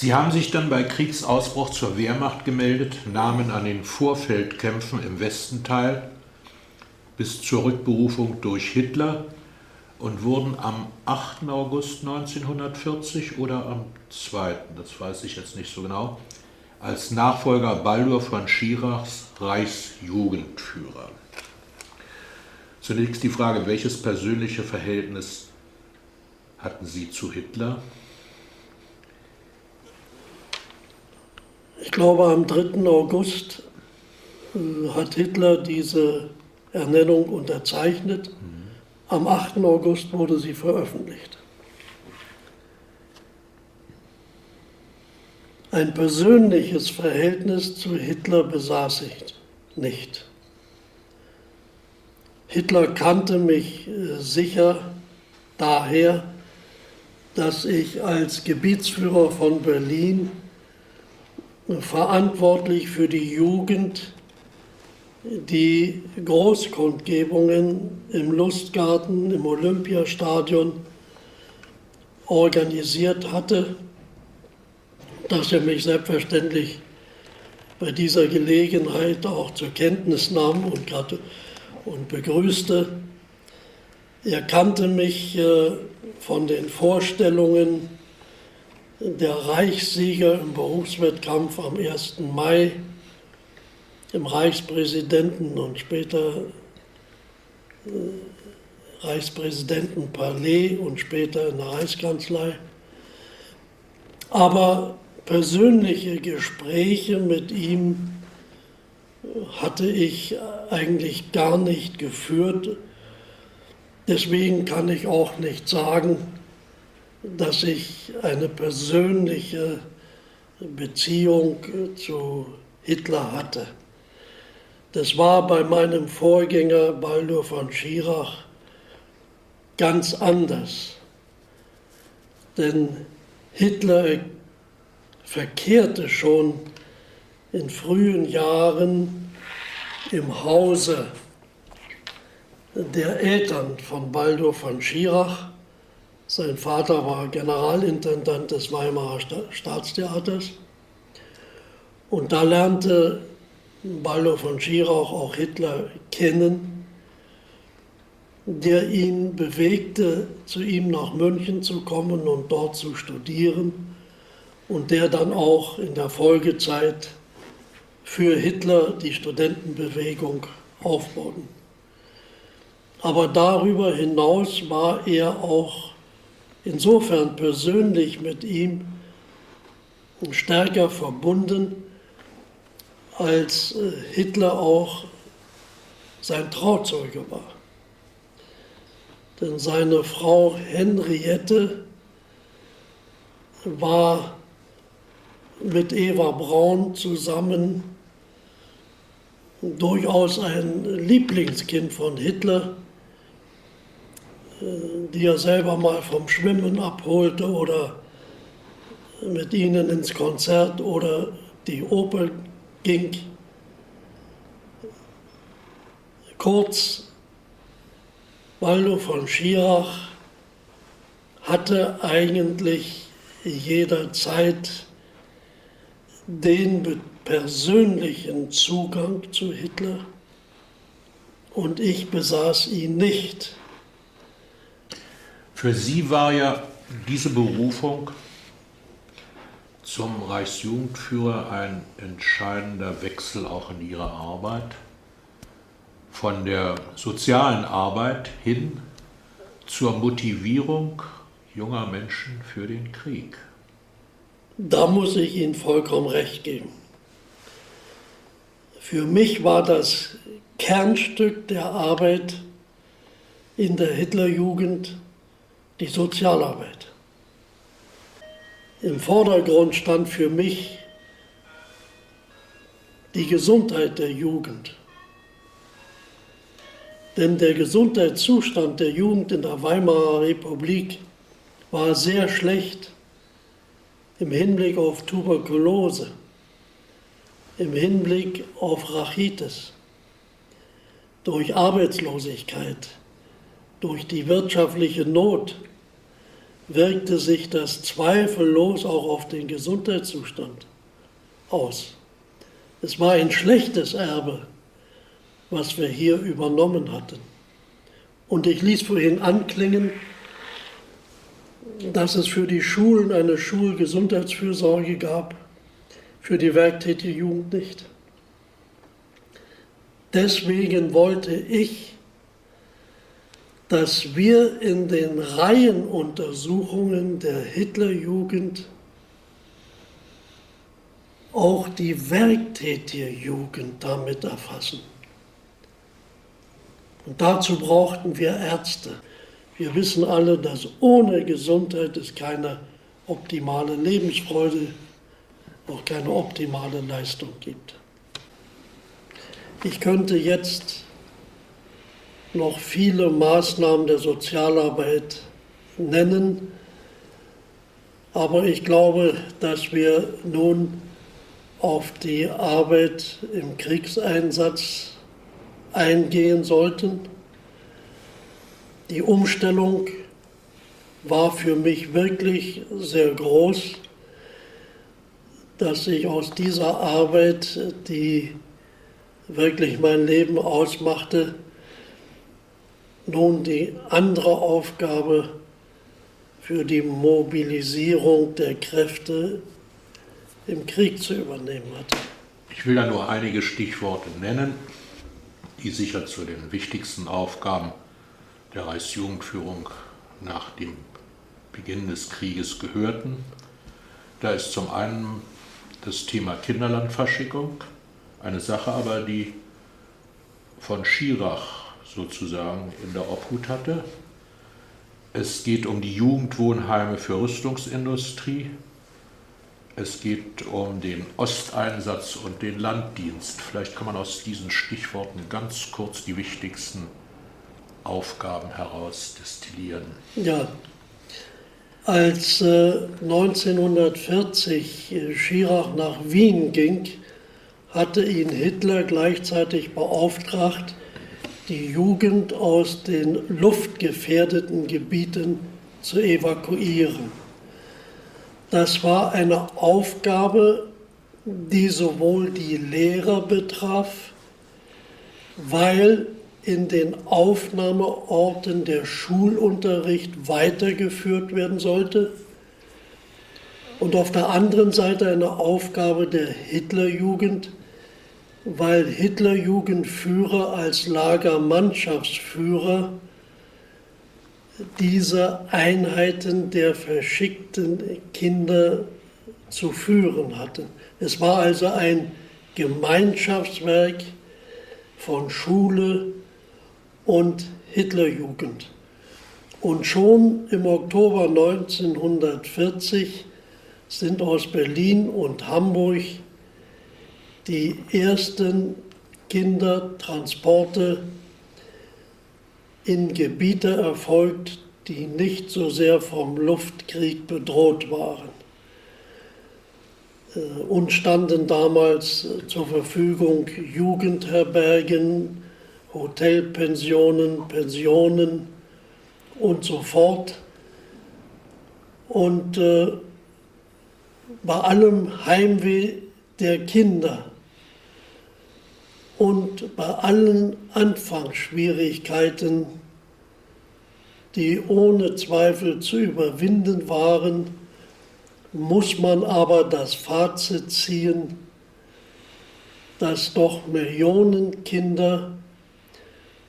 Sie haben sich dann bei Kriegsausbruch zur Wehrmacht gemeldet, nahmen an den Vorfeldkämpfen im Westen teil, bis zur Rückberufung durch Hitler und wurden am 8. August 1940 oder am 2., das weiß ich jetzt nicht so genau, als Nachfolger Baldur von Schirachs Reichsjugendführer. Zunächst die Frage, welches persönliche Verhältnis hatten Sie zu Hitler? Ich glaube, am 3. August äh, hat Hitler diese Ernennung unterzeichnet. Mhm. Am 8. August wurde sie veröffentlicht. Ein persönliches Verhältnis zu Hitler besaß ich nicht. Hitler kannte mich äh, sicher daher, dass ich als Gebietsführer von Berlin verantwortlich für die Jugend die Großkundgebungen im Lustgarten, im Olympiastadion organisiert hatte, dass er mich selbstverständlich bei dieser Gelegenheit auch zur Kenntnis nahm und, und begrüßte. Er kannte mich äh, von den Vorstellungen der Reichssieger im Berufswettkampf am 1. Mai, im Reichspräsidenten und später äh, Reichspräsidentenpalais und später in der Reichskanzlei. Aber persönliche Gespräche mit ihm hatte ich eigentlich gar nicht geführt. Deswegen kann ich auch nicht sagen, dass ich eine persönliche Beziehung zu Hitler hatte. Das war bei meinem Vorgänger Baldur von Schirach ganz anders. Denn Hitler verkehrte schon in frühen Jahren im Hause der Eltern von Baldur von Schirach sein Vater war Generalintendant des Weimarer Staatstheaters. Und da lernte Baldo von Schirach auch Hitler kennen, der ihn bewegte, zu ihm nach München zu kommen und dort zu studieren und der dann auch in der Folgezeit für Hitler die Studentenbewegung aufbaute. Aber darüber hinaus war er auch insofern persönlich mit ihm stärker verbunden, als äh, Hitler auch sein Trauzeuge war. Denn seine Frau Henriette war mit Eva Braun zusammen durchaus ein Lieblingskind von Hitler die er selber mal vom Schwimmen abholte oder mit ihnen ins Konzert oder die Oper ging. Kurz, Waldo von Schirach hatte eigentlich jederzeit den persönlichen Zugang zu Hitler und ich besaß ihn nicht. Für Sie war ja diese Berufung zum Reichsjugendführer ein entscheidender Wechsel auch in Ihrer Arbeit. Von der sozialen Arbeit hin zur Motivierung junger Menschen für den Krieg. Da muss ich Ihnen vollkommen recht geben. Für mich war das Kernstück der Arbeit in der Hitlerjugend die Sozialarbeit. Im Vordergrund stand für mich die Gesundheit der Jugend. Denn der Gesundheitszustand der Jugend in der Weimarer Republik war sehr schlecht im Hinblick auf Tuberkulose, im Hinblick auf Rachitis, durch Arbeitslosigkeit, durch die wirtschaftliche Not wirkte sich das zweifellos auch auf den Gesundheitszustand aus. Es war ein schlechtes Erbe, was wir hier übernommen hatten. Und ich ließ vorhin anklingen, dass es für die Schulen eine Schulgesundheitsfürsorge gab, für die werktätige Jugend nicht. Deswegen wollte ich dass wir in den Reihenuntersuchungen der Hitlerjugend auch die werktätige Jugend damit erfassen. Und dazu brauchten wir Ärzte. Wir wissen alle, dass ohne Gesundheit es keine optimale Lebensfreude, auch keine optimale Leistung gibt. Ich könnte jetzt noch viele Maßnahmen der Sozialarbeit nennen. Aber ich glaube, dass wir nun auf die Arbeit im Kriegseinsatz eingehen sollten. Die Umstellung war für mich wirklich sehr groß, dass ich aus dieser Arbeit, die wirklich mein Leben ausmachte, nun die andere Aufgabe für die Mobilisierung der Kräfte im Krieg zu übernehmen hat. Ich will da nur einige Stichworte nennen, die sicher zu den wichtigsten Aufgaben der Reichsjugendführung nach dem Beginn des Krieges gehörten. Da ist zum einen das Thema Kinderlandverschickung, eine Sache aber, die von Schirach sozusagen in der Obhut hatte. Es geht um die Jugendwohnheime für Rüstungsindustrie. Es geht um den Osteinsatz und den Landdienst. Vielleicht kann man aus diesen Stichworten ganz kurz die wichtigsten Aufgaben herausdestillieren. Ja, als äh, 1940 äh, Schirach nach Wien ging, hatte ihn Hitler gleichzeitig beauftragt, die Jugend aus den luftgefährdeten Gebieten zu evakuieren. Das war eine Aufgabe, die sowohl die Lehrer betraf, weil in den Aufnahmeorten der Schulunterricht weitergeführt werden sollte und auf der anderen Seite eine Aufgabe der Hitlerjugend, weil Hitlerjugendführer als Lagermannschaftsführer diese Einheiten der verschickten Kinder zu führen hatten. Es war also ein Gemeinschaftswerk von Schule und Hitlerjugend. Und schon im Oktober 1940 sind aus Berlin und Hamburg die ersten Kindertransporte in Gebiete erfolgt, die nicht so sehr vom Luftkrieg bedroht waren. Äh, uns standen damals zur Verfügung Jugendherbergen, Hotelpensionen, Pensionen und so fort. Und äh, bei allem Heimweh der Kinder und bei allen Anfangsschwierigkeiten, die ohne Zweifel zu überwinden waren, muss man aber das Fazit ziehen, dass doch Millionen Kinder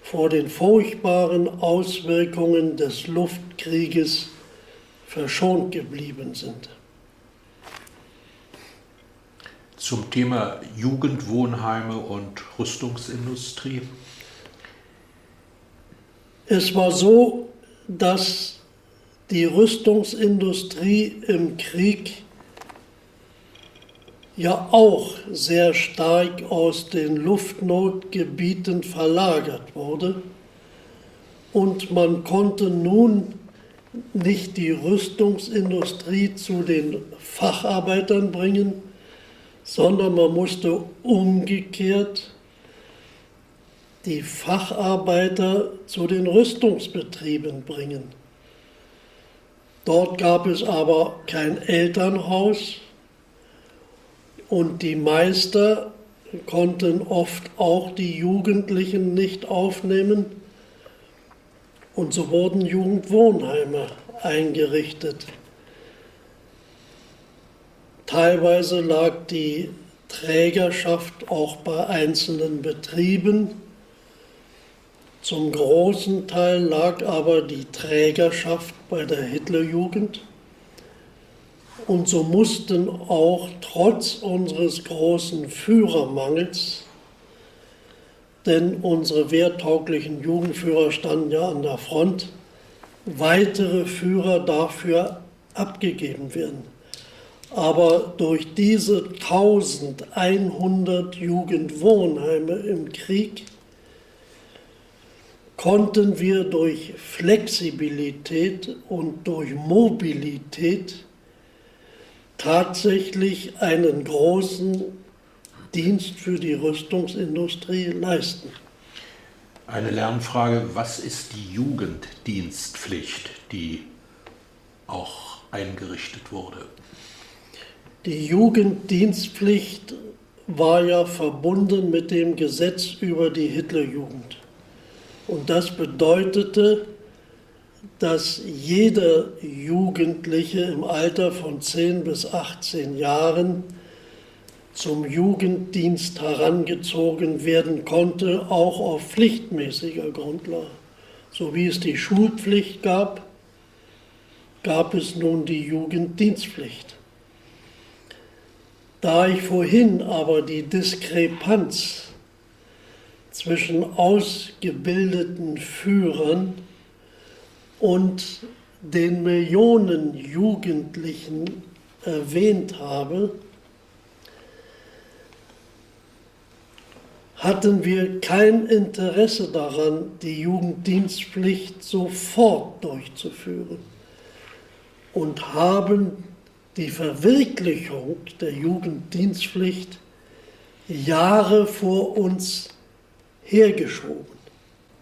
vor den furchtbaren Auswirkungen des Luftkrieges verschont geblieben sind. Zum Thema Jugendwohnheime und Rüstungsindustrie? Es war so, dass die Rüstungsindustrie im Krieg ja auch sehr stark aus den Luftnotgebieten verlagert wurde. Und man konnte nun nicht die Rüstungsindustrie zu den Facharbeitern bringen, sondern man musste umgekehrt die Facharbeiter zu den Rüstungsbetrieben bringen. Dort gab es aber kein Elternhaus und die Meister konnten oft auch die Jugendlichen nicht aufnehmen. Und so wurden Jugendwohnheime eingerichtet. Teilweise lag die Trägerschaft auch bei einzelnen Betrieben. Zum großen Teil lag aber die Trägerschaft bei der Hitlerjugend. Und so mussten auch trotz unseres großen Führermangels, denn unsere wehrtauglichen Jugendführer standen ja an der Front, weitere Führer dafür abgegeben werden. Aber durch diese 1100 Jugendwohnheime im Krieg konnten wir durch Flexibilität und durch Mobilität tatsächlich einen großen Dienst für die Rüstungsindustrie leisten. Eine Lernfrage, was ist die Jugenddienstpflicht, die auch eingerichtet wurde? Die Jugenddienstpflicht war ja verbunden mit dem Gesetz über die Hitlerjugend. Und das bedeutete, dass jeder Jugendliche im Alter von 10 bis 18 Jahren zum Jugenddienst herangezogen werden konnte, auch auf pflichtmäßiger Grundlage. So wie es die Schulpflicht gab, gab es nun die Jugenddienstpflicht. Da ich vorhin aber die Diskrepanz zwischen ausgebildeten Führern und den Millionen Jugendlichen erwähnt habe, hatten wir kein Interesse daran, die Jugenddienstpflicht sofort durchzuführen und haben die Verwirklichung der Jugenddienstpflicht Jahre vor uns hergeschoben.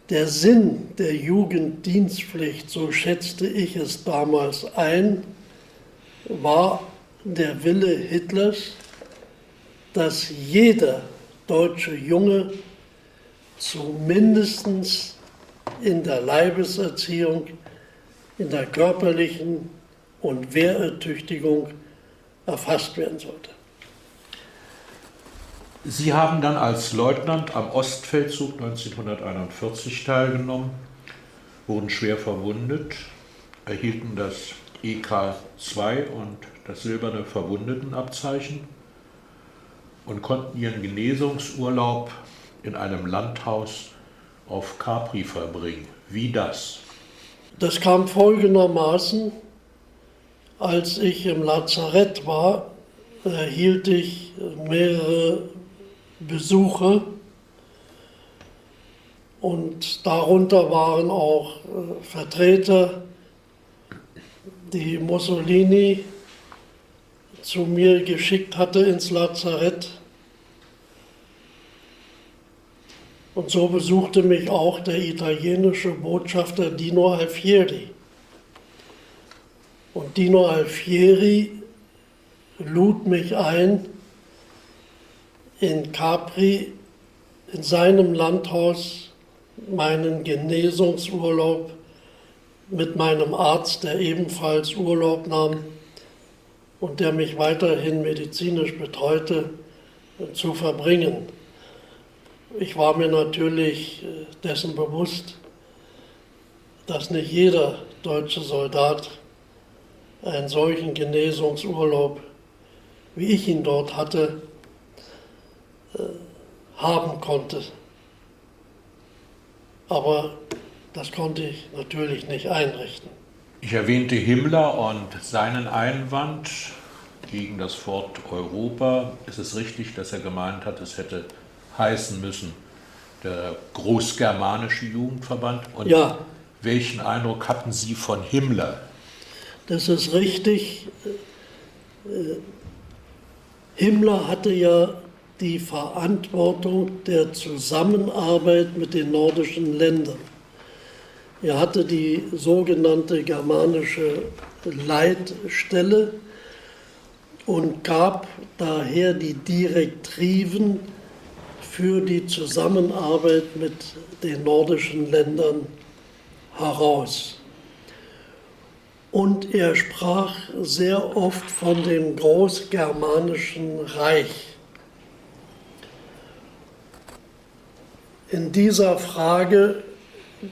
Der Sinn der Jugenddienstpflicht, so schätzte ich es damals ein, war der Wille Hitlers, dass jeder deutsche Junge zumindest in der Leibeserziehung, in der körperlichen und Wehrertüchtigung erfasst werden sollte. Sie haben dann als Leutnant am Ostfeldzug 1941 teilgenommen, wurden schwer verwundet, erhielten das EK-2 und das silberne Verwundetenabzeichen und konnten ihren Genesungsurlaub in einem Landhaus auf Capri verbringen. Wie das? Das kam folgendermaßen, als ich im Lazarett war, erhielt ich mehrere Besuche und darunter waren auch äh, Vertreter, die Mussolini zu mir geschickt hatte ins Lazarett. Und so besuchte mich auch der italienische Botschafter Dino Alfieri. Und Dino Alfieri lud mich ein, in Capri in seinem Landhaus meinen Genesungsurlaub mit meinem Arzt, der ebenfalls Urlaub nahm und der mich weiterhin medizinisch betreute, zu verbringen. Ich war mir natürlich äh, dessen bewusst, dass nicht jeder deutsche Soldat einen solchen Genesungsurlaub, wie ich ihn dort hatte, äh, haben konnte. Aber das konnte ich natürlich nicht einrichten. Ich erwähnte Himmler und seinen Einwand gegen das Wort Europa. Ist es richtig, dass er gemeint hat, es hätte heißen müssen, der Großgermanische Jugendverband? Und ja. welchen Eindruck hatten Sie von Himmler? Das ist richtig. Äh, Himmler hatte ja die Verantwortung der Zusammenarbeit mit den nordischen Ländern. Er hatte die sogenannte germanische Leitstelle und gab daher die Direktiven für die Zusammenarbeit mit den nordischen Ländern heraus. Und er sprach sehr oft von dem großgermanischen Reich. In dieser Frage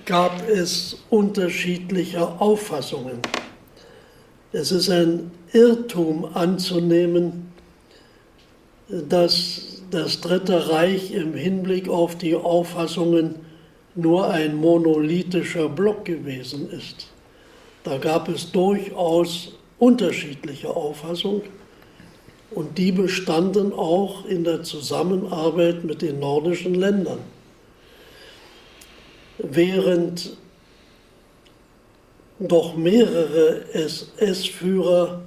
gab es unterschiedliche Auffassungen. Es ist ein Irrtum anzunehmen, dass das Dritte Reich im Hinblick auf die Auffassungen nur ein monolithischer Block gewesen ist. Da gab es durchaus unterschiedliche Auffassungen und die bestanden auch in der Zusammenarbeit mit den nordischen Ländern. Während doch mehrere SS-Führer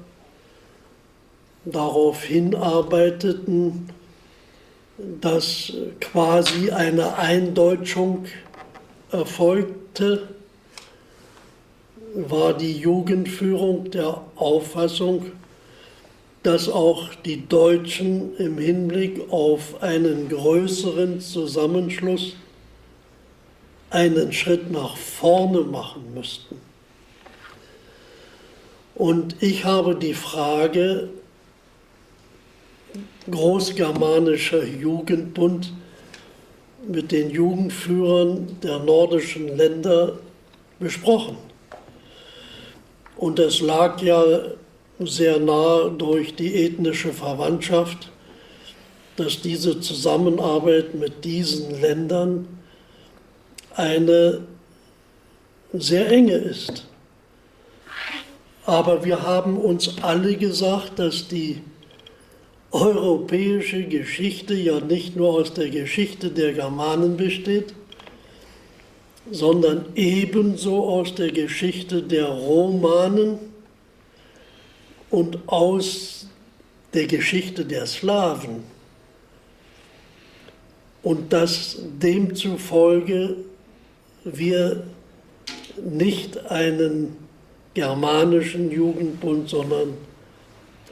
darauf hinarbeiteten, dass quasi eine Eindeutschung erfolgte, war die Jugendführung der Auffassung, dass auch die Deutschen im Hinblick auf einen größeren Zusammenschluss einen Schritt nach vorne machen müssten. Und ich habe die Frage Großgermanischer Jugendbund mit den Jugendführern der nordischen Länder besprochen. Und es lag ja sehr nah durch die ethnische Verwandtschaft, dass diese Zusammenarbeit mit diesen Ländern eine sehr enge ist. Aber wir haben uns alle gesagt, dass die europäische Geschichte ja nicht nur aus der Geschichte der Germanen besteht, sondern ebenso aus der Geschichte der Romanen und aus der Geschichte der Slawen. Und dass demzufolge wir nicht einen germanischen Jugendbund, sondern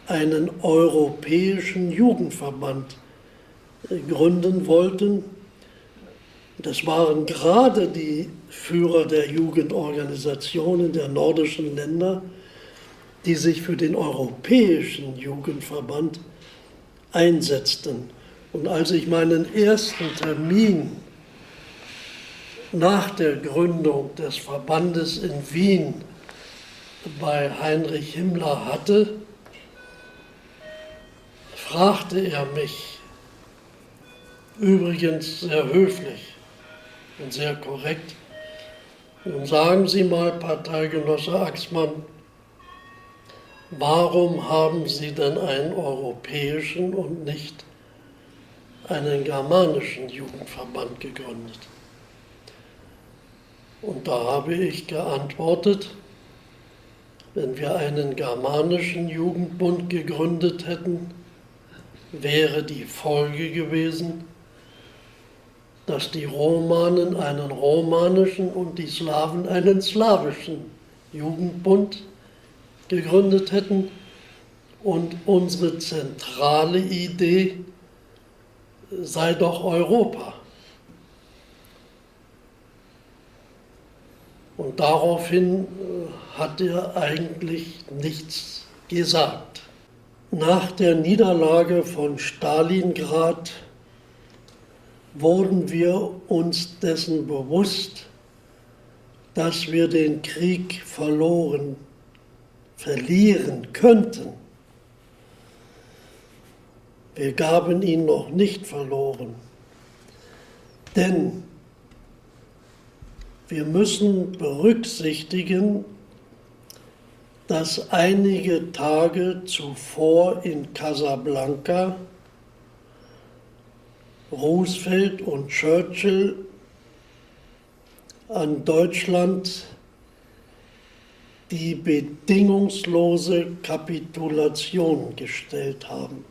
einen europäischen Jugendverband gründen wollten. Das waren gerade die Führer der Jugendorganisationen der nordischen Länder, die sich für den europäischen Jugendverband einsetzten. Und als ich meinen ersten Termin nach der Gründung des Verbandes in Wien bei Heinrich Himmler hatte, fragte er mich, übrigens sehr höflich und sehr korrekt, nun sagen Sie mal, Parteigenosse Axmann, warum haben Sie denn einen europäischen und nicht einen germanischen Jugendverband gegründet? Und da habe ich geantwortet, wenn wir einen germanischen Jugendbund gegründet hätten, wäre die Folge gewesen, dass die Romanen einen romanischen und die Slawen einen slawischen Jugendbund gegründet hätten und unsere zentrale Idee sei doch Europa. Und daraufhin äh, hat er eigentlich nichts gesagt. Nach der Niederlage von Stalingrad wurden wir uns dessen bewusst, dass wir den Krieg verloren, verlieren könnten. Wir gaben ihn noch nicht verloren, denn wir müssen berücksichtigen, dass einige Tage zuvor in Casablanca Roosevelt und Churchill an Deutschland die bedingungslose Kapitulation gestellt haben.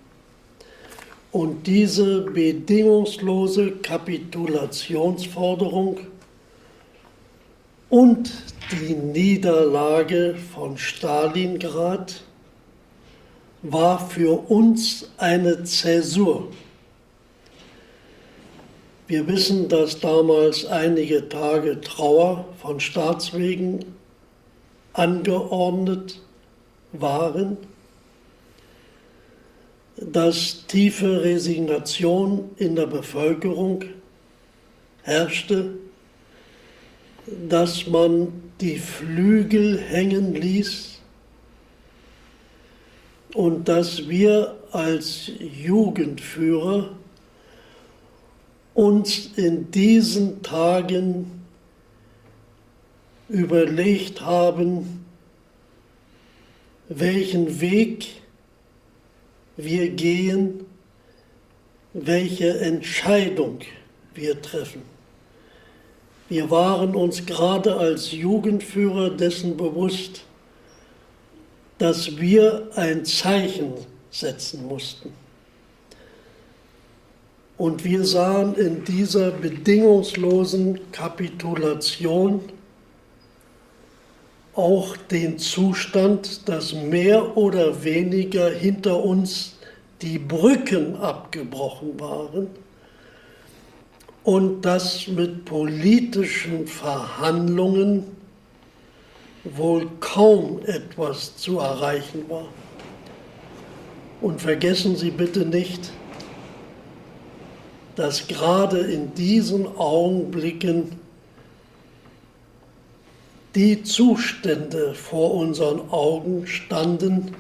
Und diese bedingungslose Kapitulationsforderung und die Niederlage von Stalingrad war für uns eine Zäsur. Wir wissen, dass damals einige Tage Trauer von Staatswegen angeordnet waren, dass tiefe Resignation in der Bevölkerung herrschte, dass man die Flügel hängen ließ und dass wir als Jugendführer uns in diesen Tagen überlegt haben, welchen Weg wir gehen, welche Entscheidung wir treffen. Wir waren uns gerade als Jugendführer dessen bewusst, dass wir ein Zeichen setzen mussten. Und wir sahen in dieser bedingungslosen Kapitulation auch den Zustand, dass mehr oder weniger hinter uns die Brücken abgebrochen waren und dass mit politischen Verhandlungen wohl kaum etwas zu erreichen war. Und vergessen Sie bitte nicht, dass gerade in diesen Augenblicken die Zustände vor unseren Augen standen,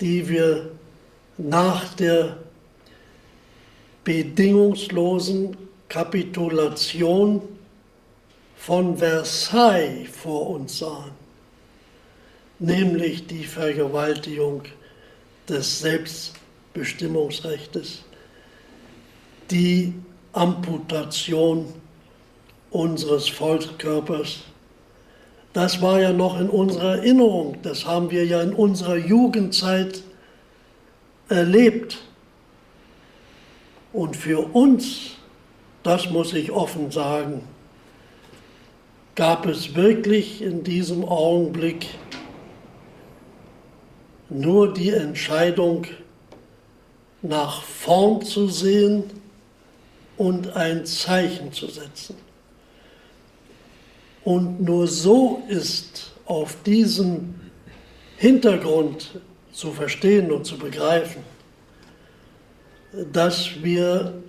die wir nach der bedingungslosen Kapitulation von Versailles vor uns sahen, nämlich die Vergewaltigung des Selbstbestimmungsrechts, die Amputation unseres Volkskörpers das war ja noch in unserer Erinnerung, das haben wir ja in unserer Jugendzeit erlebt. Und für uns, das muss ich offen sagen, gab es wirklich in diesem Augenblick nur die Entscheidung, nach vorn zu sehen und ein Zeichen zu setzen. Und nur so ist auf diesem Hintergrund zu verstehen und zu begreifen, dass wir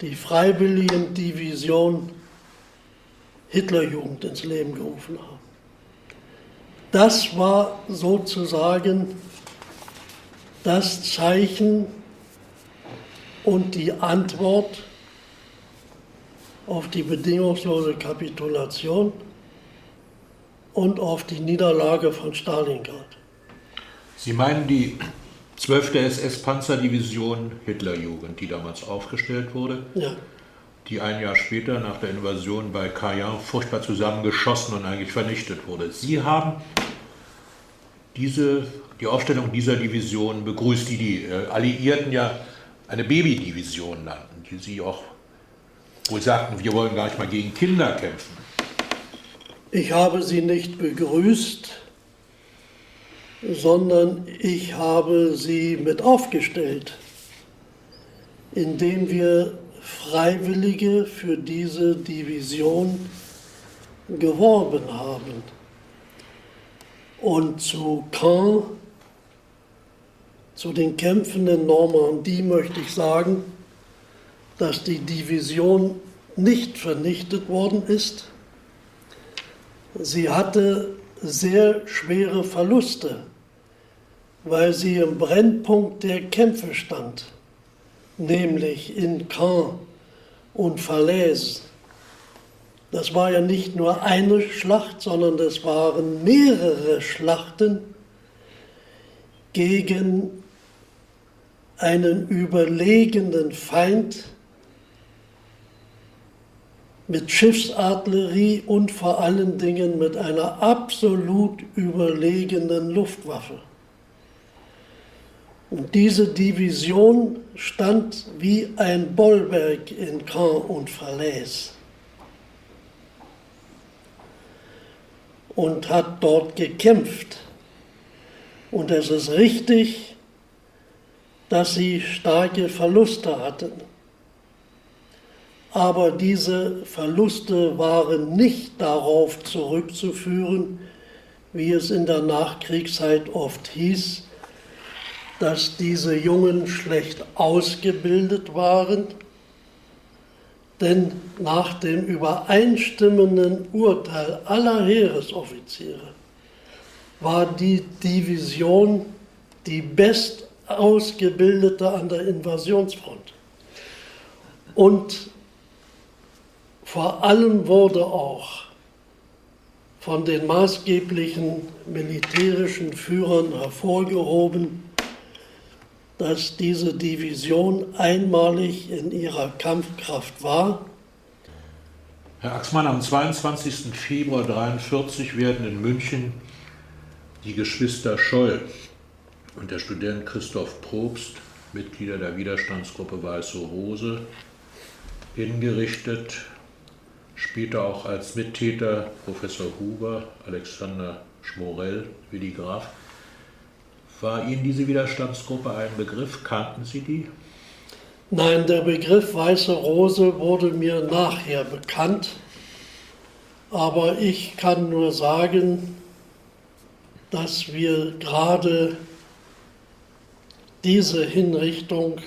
die freiwilligen Division Hitlerjugend ins Leben gerufen haben. Das war sozusagen das Zeichen und die Antwort auf die bedingungslose Kapitulation und auf die Niederlage von Stalingrad. Sie meinen die 12. SS-Panzerdivision Hitlerjugend, die damals aufgestellt wurde? Ja. Die ein Jahr später nach der Invasion bei Cayenne furchtbar zusammengeschossen und eigentlich vernichtet wurde. Sie haben diese, die Aufstellung dieser Division begrüßt, die die äh, Alliierten ja eine Babydivision nannten, die sie auch wohl sagten, wir wollen gar nicht mal gegen Kinder kämpfen. Ich habe sie nicht begrüßt, sondern ich habe sie mit aufgestellt, indem wir Freiwillige für diese Division geworben haben. Und zu Caen, zu den Kämpfen in Normandie möchte ich sagen, dass die Division nicht vernichtet worden ist. Sie hatte sehr schwere Verluste, weil sie im Brennpunkt der Kämpfe stand, nämlich in Caen und Falaise. Das war ja nicht nur eine Schlacht, sondern das waren mehrere Schlachten gegen einen überlegenen Feind, mit Schiffsartillerie und vor allen Dingen mit einer absolut überlegenen Luftwaffe. Und diese Division stand wie ein Bollwerk in Caen und Falaise. und hat dort gekämpft. Und es ist richtig, dass sie starke Verluste hatten. Aber diese Verluste waren nicht darauf zurückzuführen, wie es in der Nachkriegszeit oft hieß, dass diese Jungen schlecht ausgebildet waren, denn nach dem übereinstimmenden Urteil aller Heeresoffiziere war die Division die best ausgebildete an der Invasionsfront. Und vor allem wurde auch von den maßgeblichen militärischen Führern hervorgehoben, dass diese Division einmalig in ihrer Kampfkraft war. Herr Axmann, am 22. Februar 1943 werden in München die Geschwister Scholl und der Student Christoph Probst, Mitglieder der Widerstandsgruppe Weiße Rose, hingerichtet. Später auch als Mittäter Professor Huber, Alexander Schmorell, Willi Graf. War Ihnen diese Widerstandsgruppe ein Begriff? Kannten Sie die? Nein, der Begriff Weiße Rose wurde mir nachher bekannt. Aber ich kann nur sagen, dass wir gerade diese Hinrichtung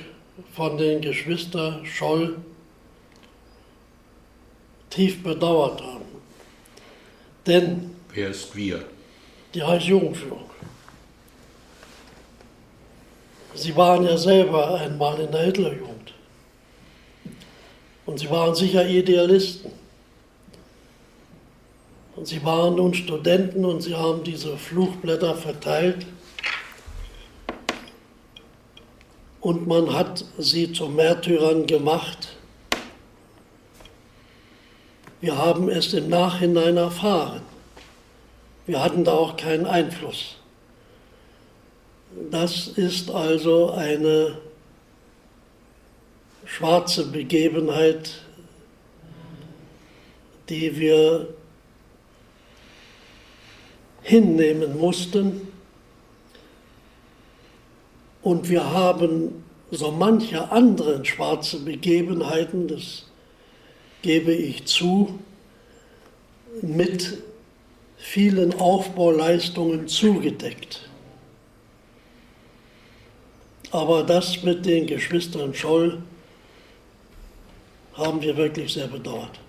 von den Geschwistern Scholl tief bedauert haben. Denn wer ist wir? Die Reichsjugendführung. Sie waren ja selber einmal in der Hitlerjugend. Und sie waren sicher Idealisten. Und sie waren nun Studenten und sie haben diese Fluchblätter verteilt. Und man hat sie zu Märtyrern gemacht. Wir haben es im Nachhinein erfahren. Wir hatten da auch keinen Einfluss. Das ist also eine schwarze Begebenheit, die wir hinnehmen mussten. Und wir haben so manche anderen schwarze Begebenheiten, das gebe ich zu, mit vielen Aufbauleistungen zugedeckt. Aber das mit den Geschwistern Scholl haben wir wirklich sehr bedauert.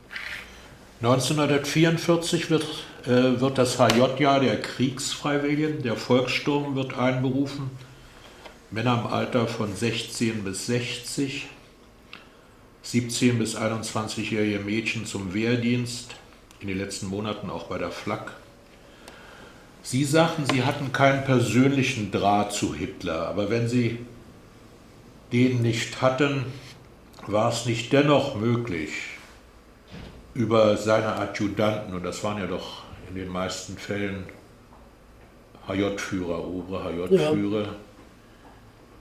1944 wird, äh, wird das HJ-Jahr der Kriegsfreiwilligen, der Volkssturm wird einberufen. Männer im Alter von 16 bis 60, 17 bis 21-jährige Mädchen zum Wehrdienst, in den letzten Monaten auch bei der Flak. Sie sagten, Sie hatten keinen persönlichen Draht zu Hitler, aber wenn Sie den nicht hatten, war es nicht dennoch möglich, über seine Adjutanten, und das waren ja doch in den meisten Fällen HJ-Führer, obere HJ-Führer, ja.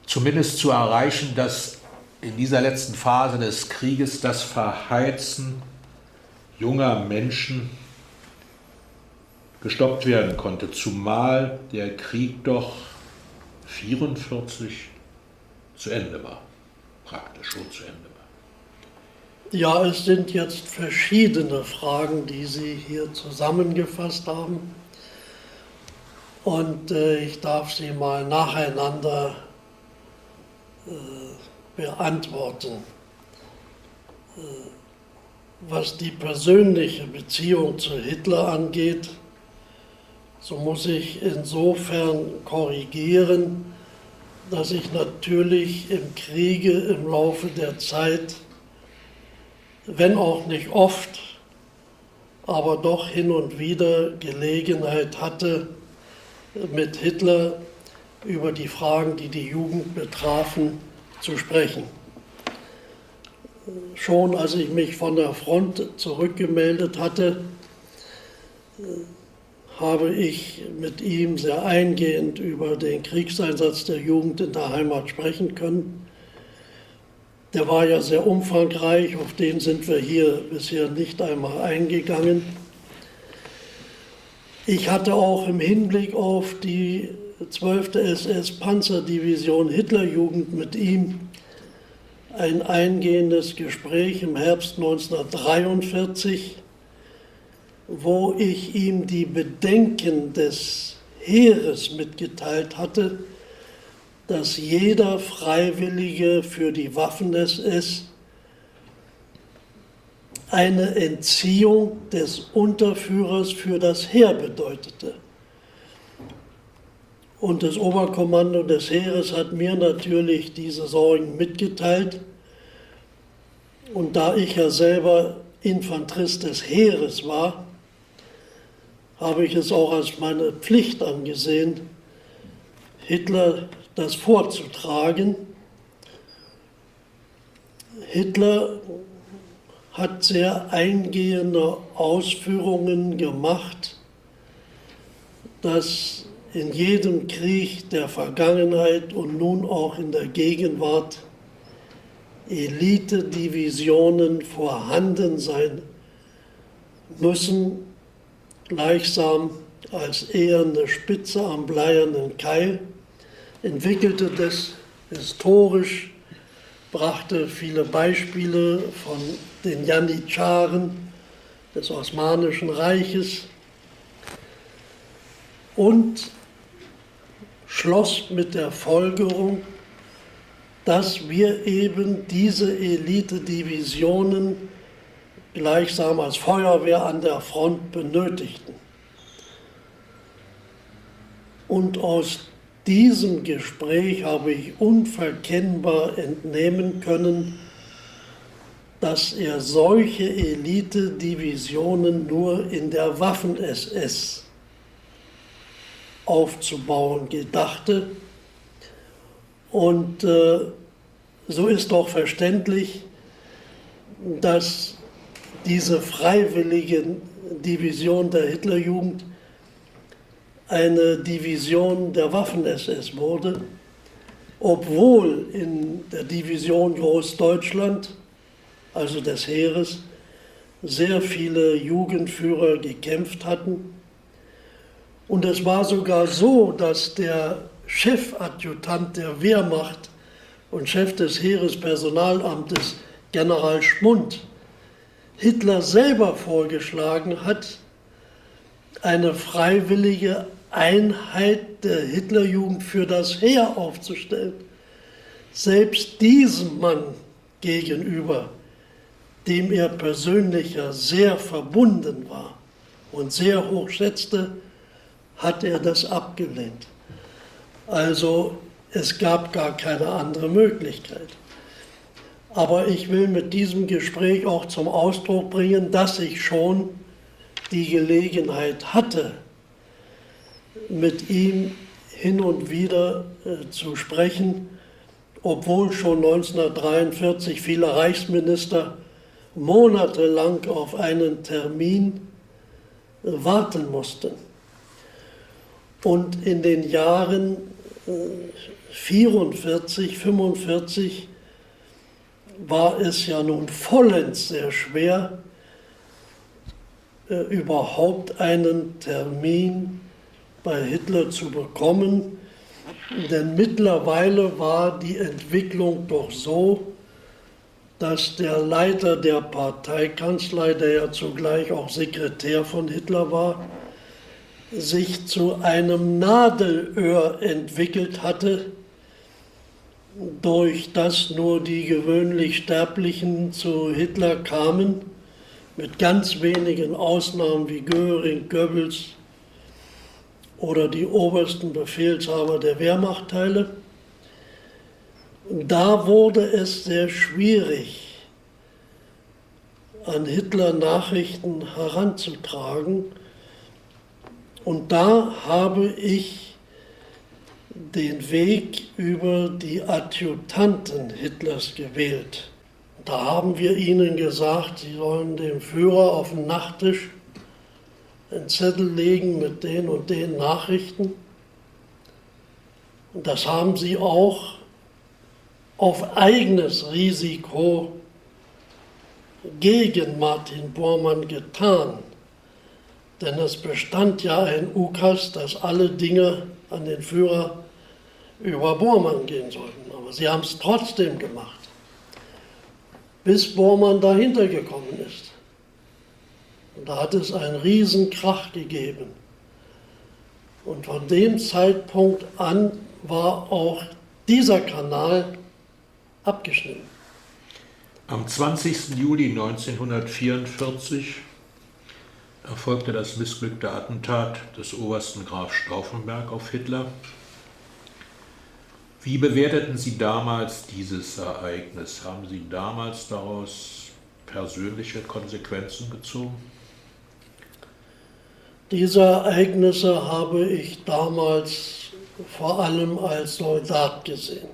Zumindest zu erreichen, dass in dieser letzten Phase des Krieges das Verheizen junger Menschen gestoppt werden konnte, zumal der Krieg doch 44 zu Ende war, praktisch schon zu Ende war. Ja, es sind jetzt verschiedene Fragen, die Sie hier zusammengefasst haben. Und äh, ich darf sie mal nacheinander beantworten. Äh, was die persönliche Beziehung zu Hitler angeht, so muss ich insofern korrigieren, dass ich natürlich im Kriege im Laufe der Zeit, wenn auch nicht oft, aber doch hin und wieder Gelegenheit hatte, mit Hitler über die Fragen, die die Jugend betrafen, zu sprechen. Schon als ich mich von der Front zurückgemeldet hatte, habe ich mit ihm sehr eingehend über den Kriegseinsatz der Jugend in der Heimat sprechen können. Der war ja sehr umfangreich, auf den sind wir hier bisher nicht einmal eingegangen. Ich hatte auch im Hinblick auf die 12. SS-Panzerdivision Hitlerjugend mit ihm ein eingehendes Gespräch im Herbst 1943, wo ich ihm die Bedenken des Heeres mitgeteilt hatte, dass jeder Freiwillige für die Waffen-SS eine Entziehung des Unterführers für das Heer bedeutete. Und das Oberkommando des Heeres hat mir natürlich diese Sorgen mitgeteilt. Und da ich ja selber Infanterist des Heeres war, habe ich es auch als meine Pflicht angesehen, Hitler das vorzutragen. Hitler hat sehr eingehende Ausführungen gemacht, dass in jedem Krieg der Vergangenheit und nun auch in der Gegenwart Elite-Divisionen vorhanden sein müssen, gleichsam als eher eine Spitze am bleiernen Keil, entwickelte das historisch brachte viele Beispiele von den Janitscharen des Osmanischen Reiches und schloss mit der Folgerung, dass wir eben diese Elite-Divisionen gleichsam als Feuerwehr an der Front benötigten. Und aus diesem Gespräch habe ich unverkennbar entnehmen können, dass er solche Elite-Divisionen nur in der Waffen-SS aufzubauen gedachte. Und äh, so ist doch verständlich, dass diese freiwillige Division der Hitlerjugend eine Division der Waffen-SS wurde, obwohl in der Division Großdeutschland, also des Heeres, sehr viele Jugendführer gekämpft hatten. Und es war sogar so, dass der Chefadjutant der Wehrmacht und Chef des Heerespersonalamtes, General Schmund, Hitler selber vorgeschlagen hat, eine freiwillige Einheit der Hitlerjugend für das Heer aufzustellen. Selbst diesem Mann gegenüber, dem er persönlich ja sehr verbunden war und sehr hoch schätzte, hat er das abgelehnt. Also es gab gar keine andere Möglichkeit. Aber ich will mit diesem Gespräch auch zum Ausdruck bringen, dass ich schon die Gelegenheit hatte, mit ihm hin und wieder äh, zu sprechen, obwohl schon 1943 viele Reichsminister monatelang auf einen Termin warten mussten. Und in den Jahren äh, 44, 45 war es ja nun vollends sehr schwer, äh, überhaupt einen Termin bei Hitler zu bekommen. Denn mittlerweile war die Entwicklung doch so, dass der Leiter der Parteikanzlei, der ja zugleich auch Sekretär von Hitler war, sich zu einem Nadelöhr entwickelt hatte, durch das nur die gewöhnlich Sterblichen zu Hitler kamen, mit ganz wenigen Ausnahmen wie Göring, Goebbels oder die obersten Befehlshaber der Wehrmachtteile. Da wurde es sehr schwierig, an Hitler Nachrichten heranzutragen. Und da habe ich den Weg über die Adjutanten Hitlers gewählt. Da haben wir ihnen gesagt, sie sollen dem Führer auf den Nachttisch einen Zettel legen mit den und den Nachrichten. Und das haben sie auch auf eigenes Risiko gegen Martin Bormann getan. Denn es bestand ja ein Ukas, dass alle Dinge an den Führer über Bormann gehen sollten. Aber sie haben es trotzdem gemacht, bis Bormann dahinter gekommen ist. Und da hat es einen riesen Krach gegeben. Und von dem Zeitpunkt an war auch dieser Kanal abgeschnitten. Am 20. Juli 1944 erfolgte das missglückte Attentat des obersten Graf Stauffenberg auf Hitler. Wie bewerteten Sie damals dieses Ereignis? Haben Sie damals daraus persönliche Konsequenzen gezogen? Diese Ereignisse habe ich damals vor allem als Soldat gesehen.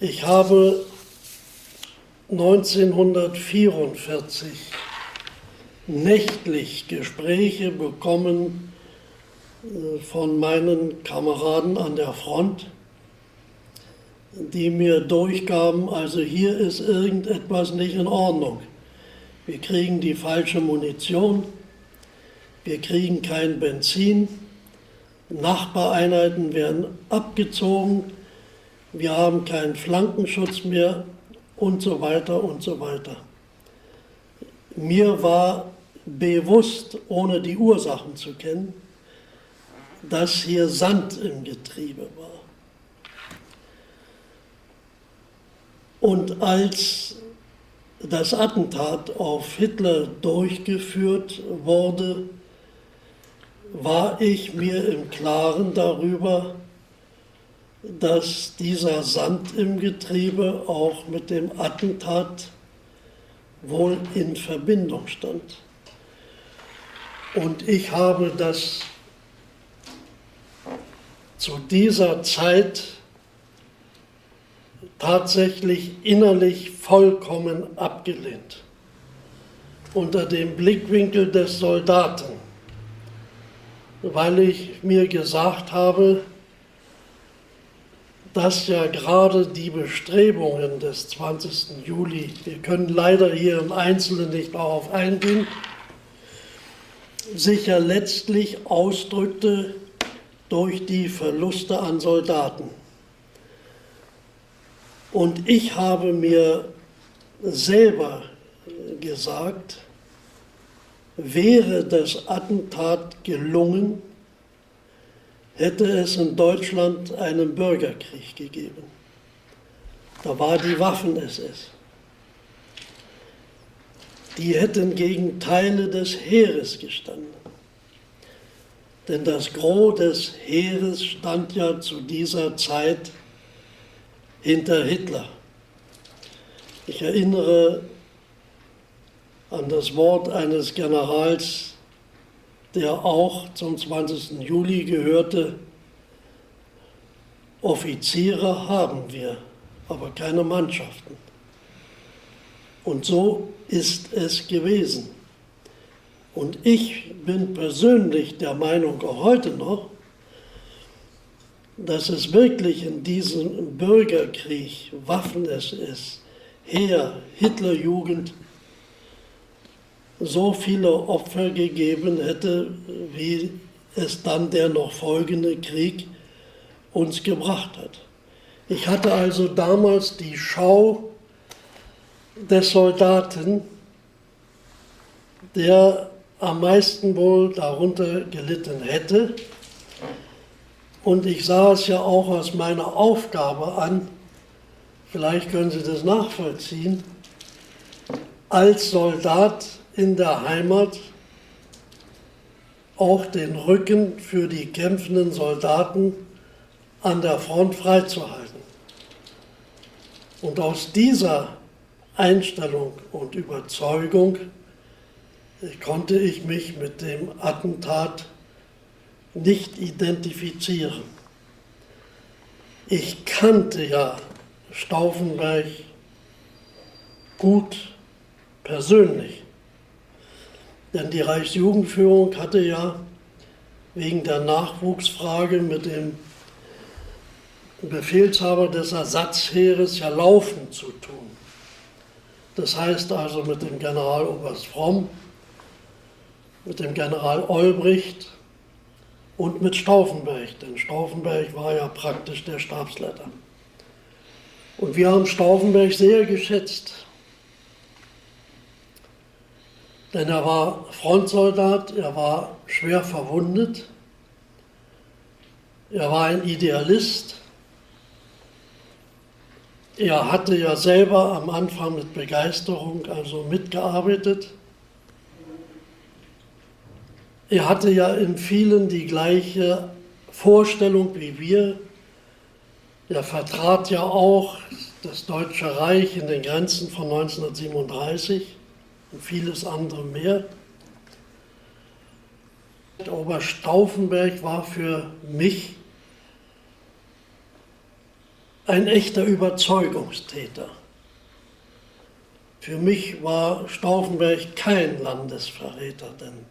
Ich habe 1944 nächtlich Gespräche bekommen äh, von meinen Kameraden an der Front, die mir durchgaben, also hier ist irgendetwas nicht in Ordnung. Wir kriegen die falsche Munition, wir kriegen kein Benzin, Nachbareinheiten werden abgezogen, wir haben keinen Flankenschutz mehr und so weiter und so weiter. Mir war bewusst, ohne die Ursachen zu kennen, dass hier Sand im Getriebe war. Und als das Attentat auf Hitler durchgeführt wurde, war ich mir im Klaren darüber, dass dieser Sand im Getriebe auch mit dem Attentat wohl in Verbindung stand. Und ich habe das zu dieser Zeit tatsächlich innerlich vollkommen abgelehnt. Unter dem Blickwinkel des Soldaten, weil ich mir gesagt habe, dass ja gerade die Bestrebungen des 20. Juli, wir können leider hier im Einzelnen nicht darauf eingehen, sich ja letztlich ausdrückte durch die Verluste an Soldaten. Und ich habe mir selber gesagt, wäre das Attentat gelungen, hätte es in Deutschland einen Bürgerkrieg gegeben. Da war die Waffen-SS. Die hätten gegen Teile des Heeres gestanden. Denn das Gros des Heeres stand ja zu dieser Zeit hinter Hitler. Ich erinnere an das Wort eines Generals der auch zum 20. Juli gehörte, Offiziere haben wir, aber keine Mannschaften. Und so ist es gewesen. Und ich bin persönlich der Meinung, auch heute noch, dass es wirklich in diesem Bürgerkrieg, Waffen-SS, Heer, Hitlerjugend, so viele Opfer gegeben hätte, wie es dann der noch folgende Krieg uns gebracht hat. Ich hatte also damals die Schau des Soldaten, der am meisten wohl darunter gelitten hätte. Und ich sah es ja auch als meine Aufgabe an, vielleicht können Sie das nachvollziehen, als Soldat in der Heimat auch den Rücken für die kämpfenden Soldaten an der Front freizuhalten. Und aus dieser Einstellung und Überzeugung konnte ich mich mit dem Attentat nicht identifizieren. Ich kannte ja Stauffenberg gut persönlich. Denn die Reichsjugendführung hatte ja wegen der Nachwuchsfrage mit dem Befehlshaber des Ersatzheeres ja laufend zu tun. Das heißt also mit dem Generaloberst Fromm mit dem General Olbricht und mit Stauffenberg, denn Stauffenberg war ja praktisch der Stabsleiter. Und wir haben Stauffenberg sehr geschätzt, denn er war Frontsoldat, er war schwer verwundet, er war ein Idealist, er hatte ja selber am Anfang mit Begeisterung also mitgearbeitet. Er hatte ja in vielen die gleiche Vorstellung wie wir. Er vertrat ja auch das Deutsche Reich in den Grenzen von 1937 und vieles andere mehr. Oberst Stauffenberg war für mich ein echter Überzeugungstäter. Für mich war Stauffenberg kein Landesverräter, denn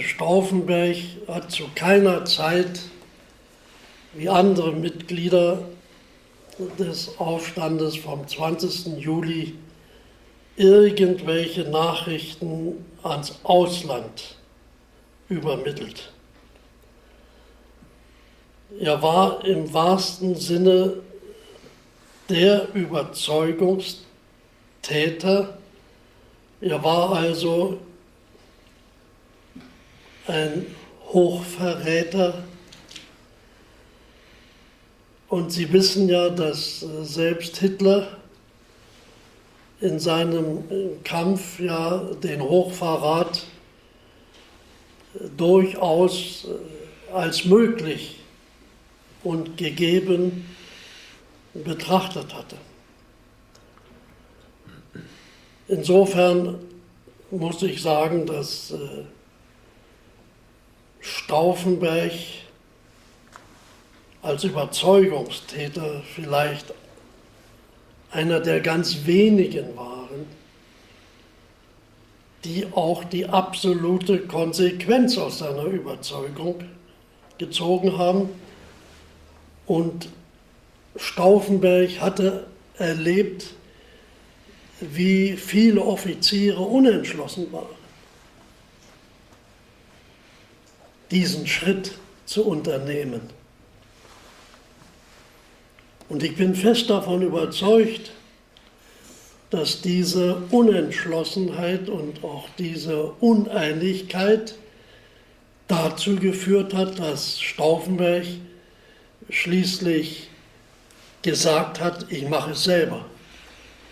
Stauffenberg hat zu keiner Zeit wie andere Mitglieder des Aufstandes vom 20. Juli irgendwelche Nachrichten ans Ausland übermittelt. Er war im wahrsten Sinne der Überzeugungstäter. Er war also ein Hochverräter. Und Sie wissen ja, dass äh, selbst Hitler in seinem Kampf ja den Hochverrat äh, durchaus äh, als möglich und gegeben betrachtet hatte. Insofern muss ich sagen, dass äh, Stauffenberg als Überzeugungstäter vielleicht einer der ganz wenigen waren, die auch die absolute Konsequenz aus seiner Überzeugung gezogen haben und Stauffenberg hatte erlebt, wie viele Offiziere unentschlossen waren, diesen Schritt zu unternehmen. Und ich bin fest davon überzeugt, dass diese Unentschlossenheit und auch diese Uneinigkeit dazu geführt hat, dass Stauffenberg schließlich gesagt hat, ich mache es selber.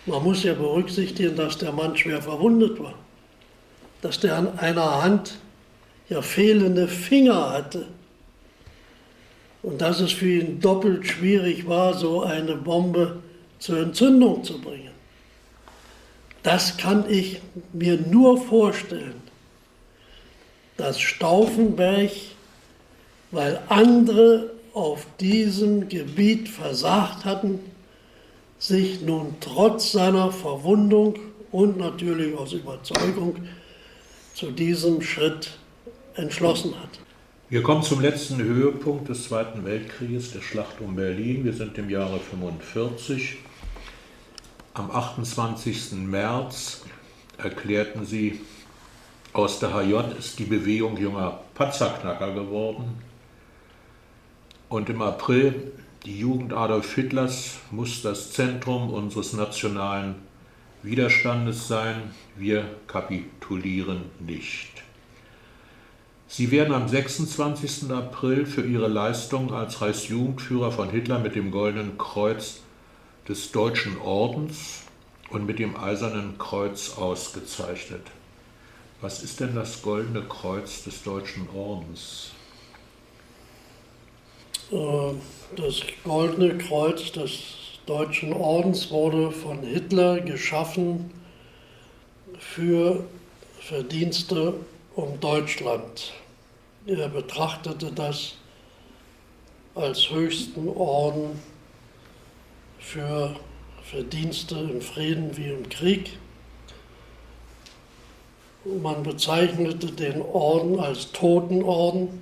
Man muss ja berücksichtigen, dass der Mann schwer verwundet war, dass der an einer Hand ja fehlende Finger hatte und dass es für ihn doppelt schwierig war, so eine Bombe zur Entzündung zu bringen. Das kann ich mir nur vorstellen, dass Stauffenberg, weil andere auf diesem Gebiet versagt hatten, sich nun trotz seiner Verwundung und natürlich aus Überzeugung zu diesem Schritt entschlossen hat. Wir kommen zum letzten Höhepunkt des Zweiten Weltkrieges, der Schlacht um Berlin. Wir sind im Jahre 1945. Am 28. März erklärten sie, aus der HJ ist die Bewegung junger Panzerknacker geworden. Und im April, die Jugend Adolf Hitlers muss das Zentrum unseres nationalen Widerstandes sein. Wir kapitulieren nicht. Sie werden am 26. April für ihre Leistung als Reichsjugendführer von Hitler mit dem Goldenen Kreuz des Deutschen Ordens und mit dem Eisernen Kreuz ausgezeichnet. Was ist denn das Goldene Kreuz des Deutschen Ordens? Äh, das Goldene Kreuz des Deutschen Ordens wurde von Hitler geschaffen für Verdienste um Deutschland. Er betrachtete das als höchsten Orden für Verdienste im Frieden wie im Krieg. Man bezeichnete den Orden als Totenorden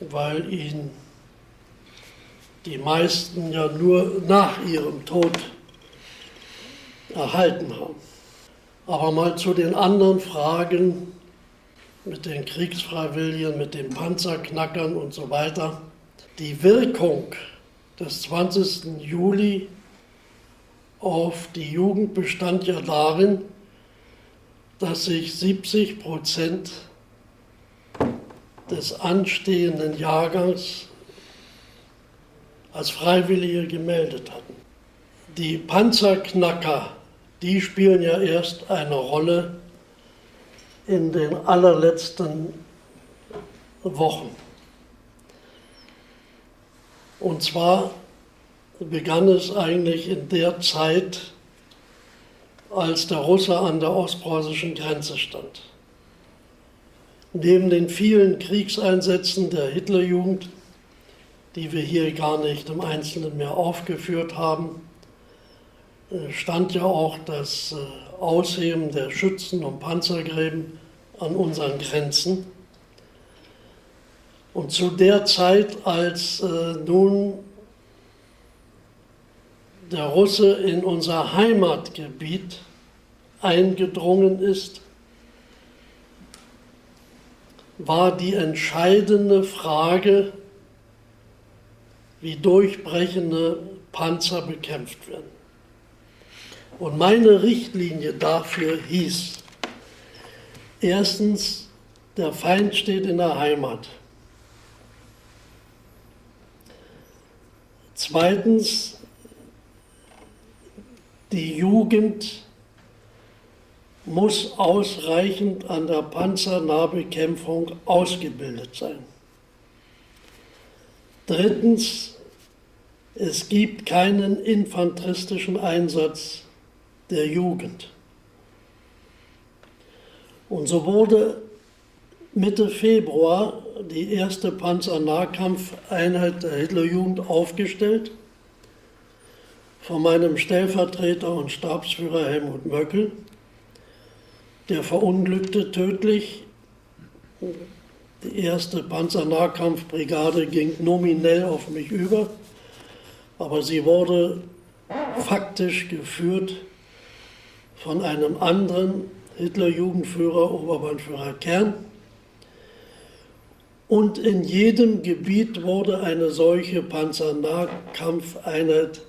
weil ihn die meisten ja nur nach ihrem Tod erhalten haben. Aber mal zu den anderen Fragen mit den Kriegsfreiwilligen, mit den Panzerknackern und so weiter. Die Wirkung des 20. Juli auf die Jugend bestand ja darin, dass sich 70 Prozent des anstehenden Jahrgangs als Freiwillige gemeldet hatten. Die Panzerknacker, die spielen ja erst eine Rolle in den allerletzten Wochen. Und zwar begann es eigentlich in der Zeit, als der Russe an der ostpreußischen Grenze stand. Neben den vielen Kriegseinsätzen der Hitlerjugend, die wir hier gar nicht im Einzelnen mehr aufgeführt haben, stand ja auch das äh, Ausheben der Schützen und Panzergräben an unseren Grenzen. Und zu der Zeit, als äh, nun der Russe in unser Heimatgebiet eingedrungen ist, war die entscheidende Frage, wie durchbrechende Panzer bekämpft werden. Und meine Richtlinie dafür hieß, erstens, der Feind steht in der Heimat. Zweitens, die Jugend muss ausreichend an der Panzernahbekämpfung ausgebildet sein. Drittens, es gibt keinen infanteristischen Einsatz der Jugend. Und so wurde Mitte Februar die erste Panzernahkampfeinheit der Hitlerjugend aufgestellt von meinem Stellvertreter und Stabsführer Helmut Möckel. Der verunglückte tödlich. Die erste Panzernahkampfbrigade ging nominell auf mich über, aber sie wurde faktisch geführt von einem anderen Hitlerjugendführer, Oberbandführer Kern. Und in jedem Gebiet wurde eine solche Panzernahkampfeinheit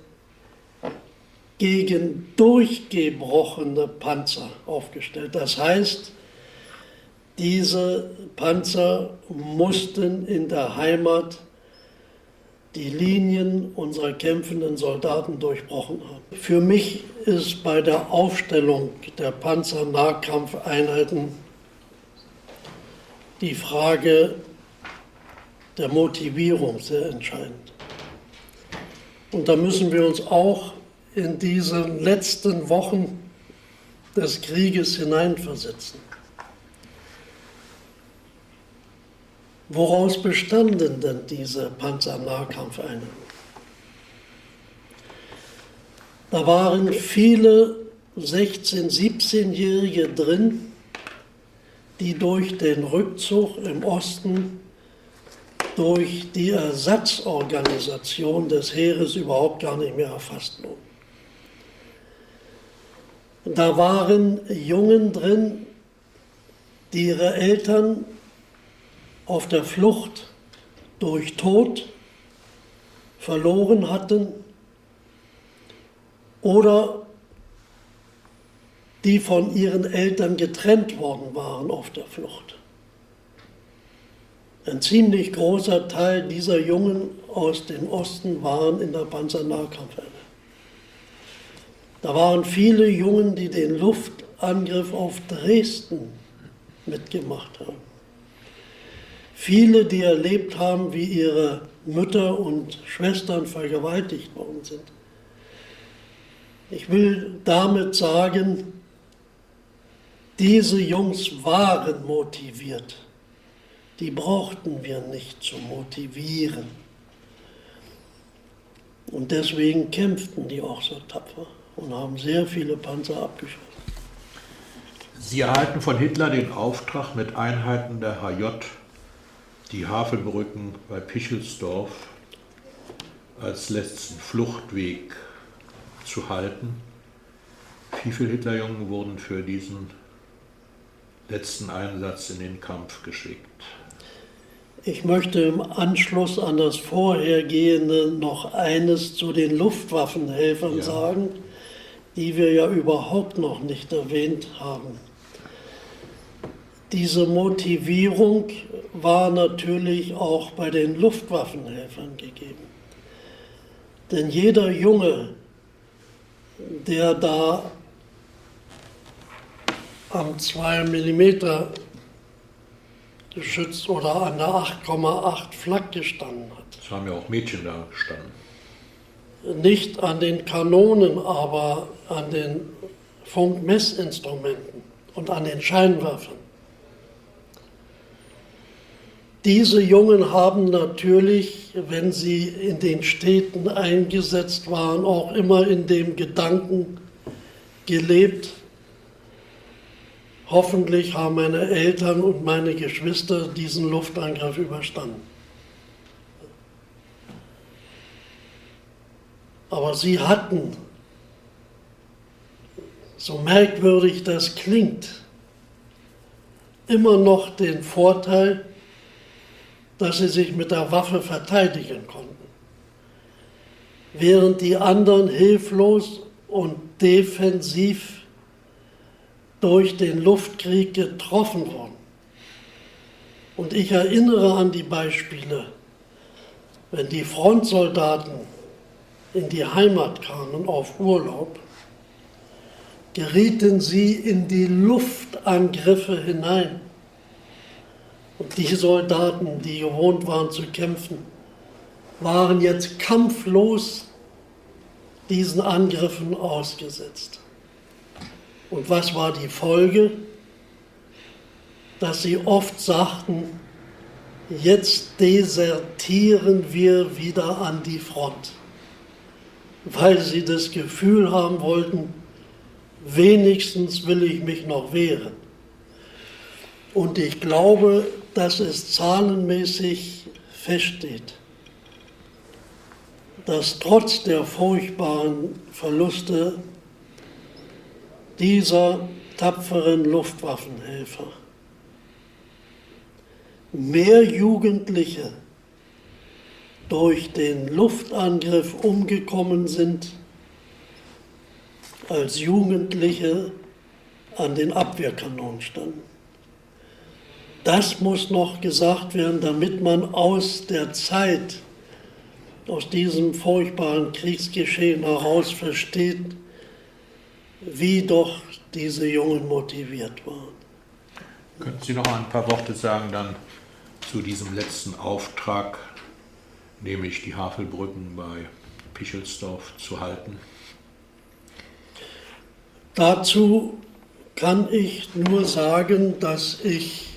gegen durchgebrochene Panzer aufgestellt. Das heißt, diese Panzer mussten in der Heimat die Linien unserer kämpfenden Soldaten durchbrochen haben. Für mich ist bei der Aufstellung der Panzernahkampfeinheiten die Frage der Motivierung sehr entscheidend. Und da müssen wir uns auch in diese letzten Wochen des Krieges hineinversetzen. Woraus bestanden denn diese Panzernahkampfeinheiten? Da waren viele 16-, 17-Jährige drin, die durch den Rückzug im Osten, durch die Ersatzorganisation des Heeres überhaupt gar nicht mehr erfasst wurden. Da waren Jungen drin, die ihre Eltern auf der Flucht durch Tod verloren hatten oder die von ihren Eltern getrennt worden waren auf der Flucht. Ein ziemlich großer Teil dieser Jungen aus dem Osten waren in der Panzernahkampfeinheit. Da waren viele Jungen, die den Luftangriff auf Dresden mitgemacht haben. Viele, die erlebt haben, wie ihre Mütter und Schwestern vergewaltigt worden sind. Ich will damit sagen, diese Jungs waren motiviert. Die brauchten wir nicht zu motivieren. Und deswegen kämpften die auch so tapfer und haben sehr viele Panzer abgeschossen. Sie erhalten von Hitler den Auftrag, mit Einheiten der HJ die Havelbrücken bei Pichelsdorf als letzten Fluchtweg zu halten. Wie viele Hitlerjungen wurden für diesen letzten Einsatz in den Kampf geschickt? Ich möchte im Anschluss an das vorhergehende noch eines zu den Luftwaffenhelfern ja. sagen, die wir ja überhaupt noch nicht erwähnt haben. Diese Motivierung war natürlich auch bei den Luftwaffenhelfern gegeben. Denn jeder Junge, der da am 2 mm geschützt oder an der 8,8 Flak gestanden hat. Es haben ja auch Mädchen da gestanden. Nicht an den Kanonen, aber an den Funkmessinstrumenten und an den Scheinwerfern. Diese Jungen haben natürlich, wenn sie in den Städten eingesetzt waren, auch immer in dem Gedanken gelebt, hoffentlich haben meine Eltern und meine Geschwister diesen Luftangriff überstanden. Aber sie hatten, so merkwürdig das klingt, immer noch den Vorteil, dass sie sich mit der Waffe verteidigen konnten. Während die anderen hilflos und defensiv durch den Luftkrieg getroffen wurden. Und ich erinnere an die Beispiele, wenn die Frontsoldaten in die Heimat kamen auf Urlaub, gerieten sie in die Luftangriffe hinein und die Soldaten, die gewohnt waren zu kämpfen, waren jetzt kampflos diesen Angriffen ausgesetzt. Und was war die Folge? Dass sie oft sagten, jetzt desertieren wir wieder an die Front, weil sie das Gefühl haben wollten, wenigstens will ich mich noch wehren. Und ich glaube, dass es zahlenmäßig feststeht, dass trotz der furchtbaren Verluste dieser tapferen Luftwaffenhelfer mehr Jugendliche durch den Luftangriff umgekommen sind, als Jugendliche an den Abwehrkanonen standen. Das muss noch gesagt werden, damit man aus der Zeit, aus diesem furchtbaren Kriegsgeschehen heraus versteht, wie doch diese Jungen motiviert waren. Könnten Sie noch ein paar Worte sagen dann zu diesem letzten Auftrag, nämlich die Havelbrücken bei Pichelsdorf zu halten? Dazu kann ich nur sagen, dass ich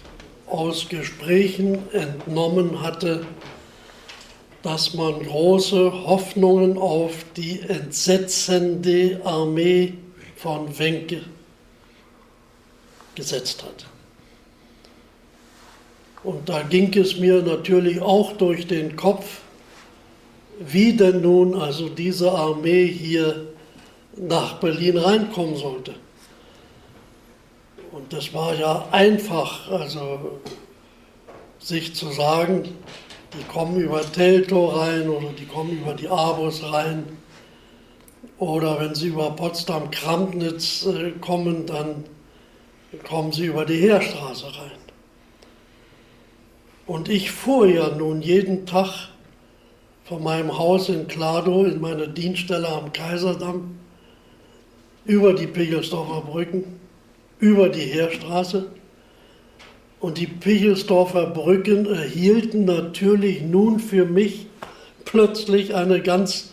aus Gesprächen entnommen hatte, dass man große Hoffnungen auf die entsetzende Armee von Wenke gesetzt hat. Und da ging es mir natürlich auch durch den Kopf, wie denn nun also diese Armee hier nach Berlin reinkommen sollte. Und das war ja einfach, also sich zu sagen, die kommen über Teltow rein oder die kommen über die Abus rein. Oder wenn sie über Potsdam-Krampnitz äh, kommen, dann kommen sie über die Heerstraße rein. Und ich fuhr ja nun jeden Tag von meinem Haus in Kladow in meine Dienststelle am Kaiserdamm über die Pegelsdorfer Brücken über die Heerstraße. Und die Pichelsdorfer Brücken erhielten natürlich nun für mich plötzlich eine ganz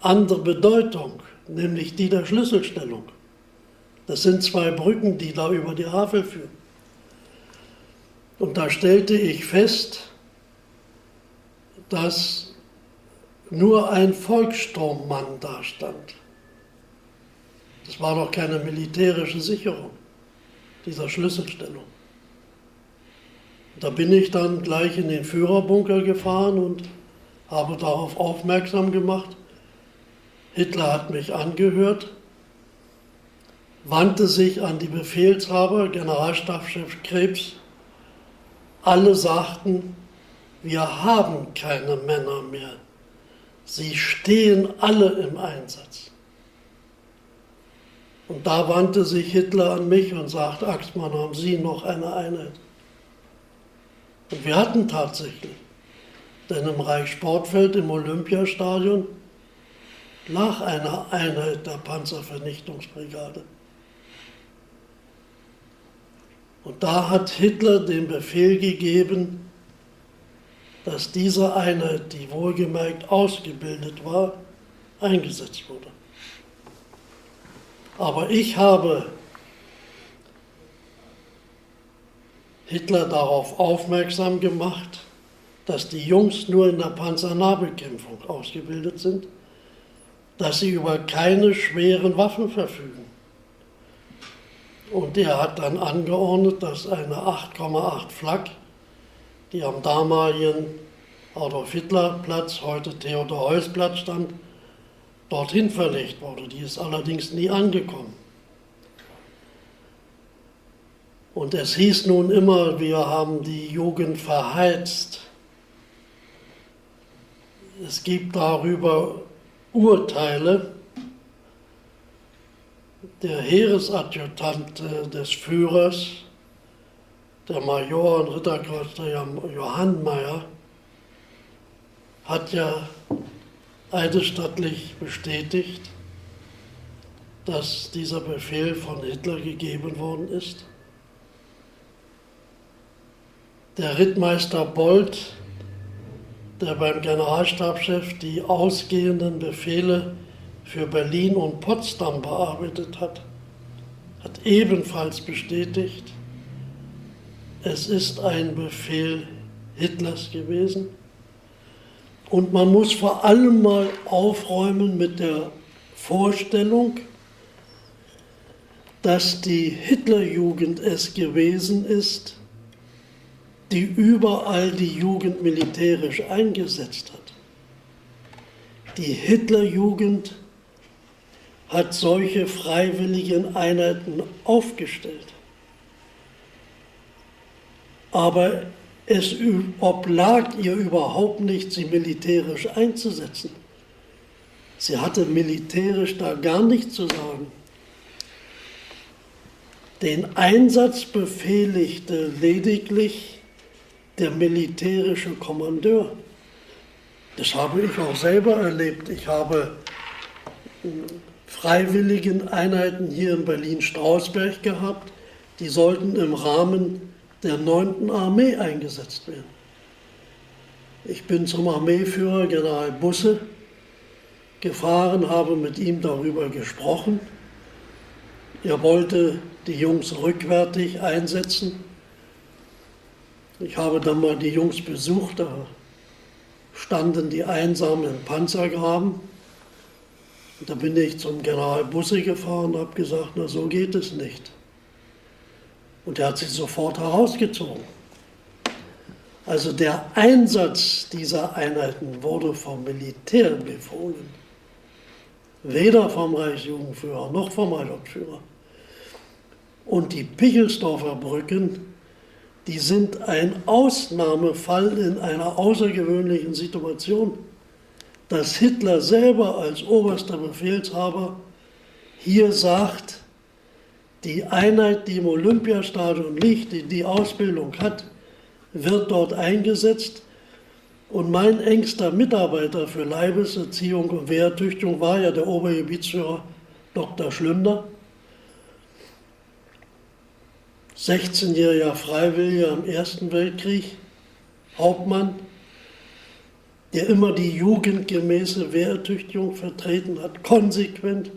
andere Bedeutung, nämlich die der Schlüsselstellung. Das sind zwei Brücken, die da über die Havel führen. Und da stellte ich fest, dass nur ein Volksstrommann da stand. Das war doch keine militärische Sicherung dieser Schlüsselstellung. Da bin ich dann gleich in den Führerbunker gefahren und habe darauf aufmerksam gemacht. Hitler hat mich angehört wandte sich an die Befehlshaber, Generalstabschef Krebs. Alle sagten, wir haben keine Männer mehr. Sie stehen alle im Einsatz. Und da wandte sich Hitler an mich und sagte, Axmann, haben Sie noch eine Einheit? Und wir hatten tatsächlich. Denn im Reichssportfeld im Olympiastadion lag eine Einheit der Panzervernichtungsbrigade. Und da hat Hitler den Befehl gegeben, dass diese Einheit, die wohlgemerkt ausgebildet war, eingesetzt wurde. Aber ich habe Hitler darauf aufmerksam gemacht, dass die Jungs nur in der Panzernahbekämpfung ausgebildet sind, dass sie über keine schweren Waffen verfügen. Und er hat dann angeordnet, dass eine 8,8 Flak, die am damaligen Adolf Hitler Platz, heute Theodor Heuss Platz stand, dorthin verlegt wurde. Die ist allerdings nie angekommen. Und es hieß nun immer, wir haben die Jugend verheizt. Es gibt darüber Urteile. Der Heeresadjutant des Führers, der Major und Ritterkreuzler Johann Mayer, hat ja eidesstattlich bestätigt, dass dieser Befehl von Hitler gegeben worden ist. Der Rittmeister Bold, der beim Generalstabschef die ausgehenden Befehle für Berlin und Potsdam bearbeitet hat, hat ebenfalls bestätigt, es ist ein Befehl Hitlers gewesen und man muss vor allem mal aufräumen mit der Vorstellung, dass die Hitlerjugend es gewesen ist, die überall die Jugend militärisch eingesetzt hat. Die Hitlerjugend hat solche freiwilligen Einheiten aufgestellt. Aber es oblag ihr überhaupt nicht, sie militärisch einzusetzen. Sie hatte militärisch da gar nichts zu sagen. Den Einsatz befehligte lediglich der militärische Kommandeur. Das habe ich auch selber erlebt. Ich habe hm, freiwilligen Einheiten hier in Berlin-Strausberg gehabt. Die sollten im Rahmen der 9. Armee eingesetzt werden. Ich bin zum Armeeführer General Busse gefahren, habe mit ihm darüber gesprochen. Er wollte die Jungs rückwärtig einsetzen. Ich habe dann mal die Jungs besucht, da standen die einsam im Panzergraben. Und da bin ich zum General Busse gefahren und habe gesagt, na so geht es nicht. Und er hat sie sofort herausgezogen. Also der Einsatz dieser Einheiten wurde vom Militär befohlen. Weder vom Reichsjugendführer noch vom Hauptführer. Und die Pichelsdorfer Brücken, die sind ein Ausnahmefall in einer außergewöhnlichen Situation, dass Hitler selber als oberster Befehlshaber hier sagt, die Einheit, die im Olympiastadion liegt, die die Ausbildung hat, wird dort eingesetzt. Und mein engster Mitarbeiter für Leibeserziehung und Wehrtüchtigung war ja der Obergebietsführer Dr. Schlünder. 16-jähriger Freiwilliger im Ersten Weltkrieg, Hauptmann, der immer die jugendgemäße Wehrtüchtigung vertreten hat, konsequent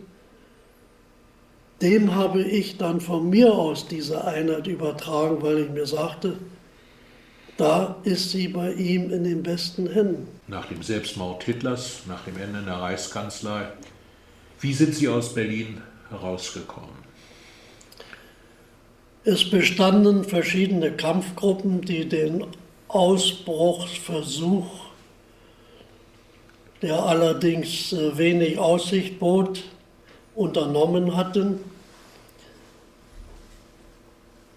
dem habe ich dann von mir aus diese Einheit übertragen, weil ich mir sagte, da ist sie bei ihm in den besten Händen. Nach dem Selbstmord Hitlers, nach dem Ende der Reichskanzlei, wie sind Sie aus Berlin herausgekommen? Es bestanden verschiedene Kampfgruppen, die den Ausbruchsversuch, der allerdings äh, wenig Aussicht bot, unternommen hatten.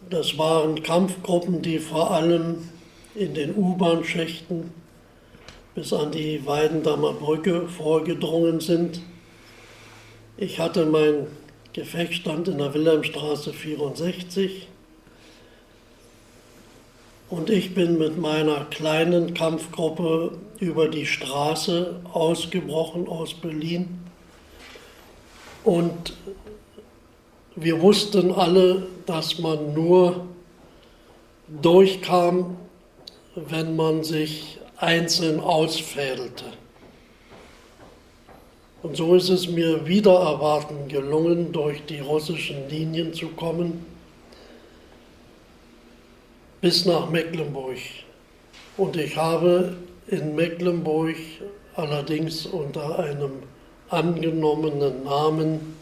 Das waren Kampfgruppen, die vor allem in den U-Bahn-Schächten bis an die Weidendammer Brücke vorgedrungen sind. Ich hatte meinen Gefechtsstand in der Wilhelmstraße 64 und ich bin mit meiner kleinen Kampfgruppe über die Straße ausgebrochen aus Berlin. Und wir wussten alle, dass man nur durchkam, wenn man sich einzeln ausfädelte. Und so ist es mir wieder erwarten gelungen, durch die russischen Linien zu kommen bis nach Mecklenburg. Und ich habe in Mecklenburg allerdings unter einem angenommenen Namen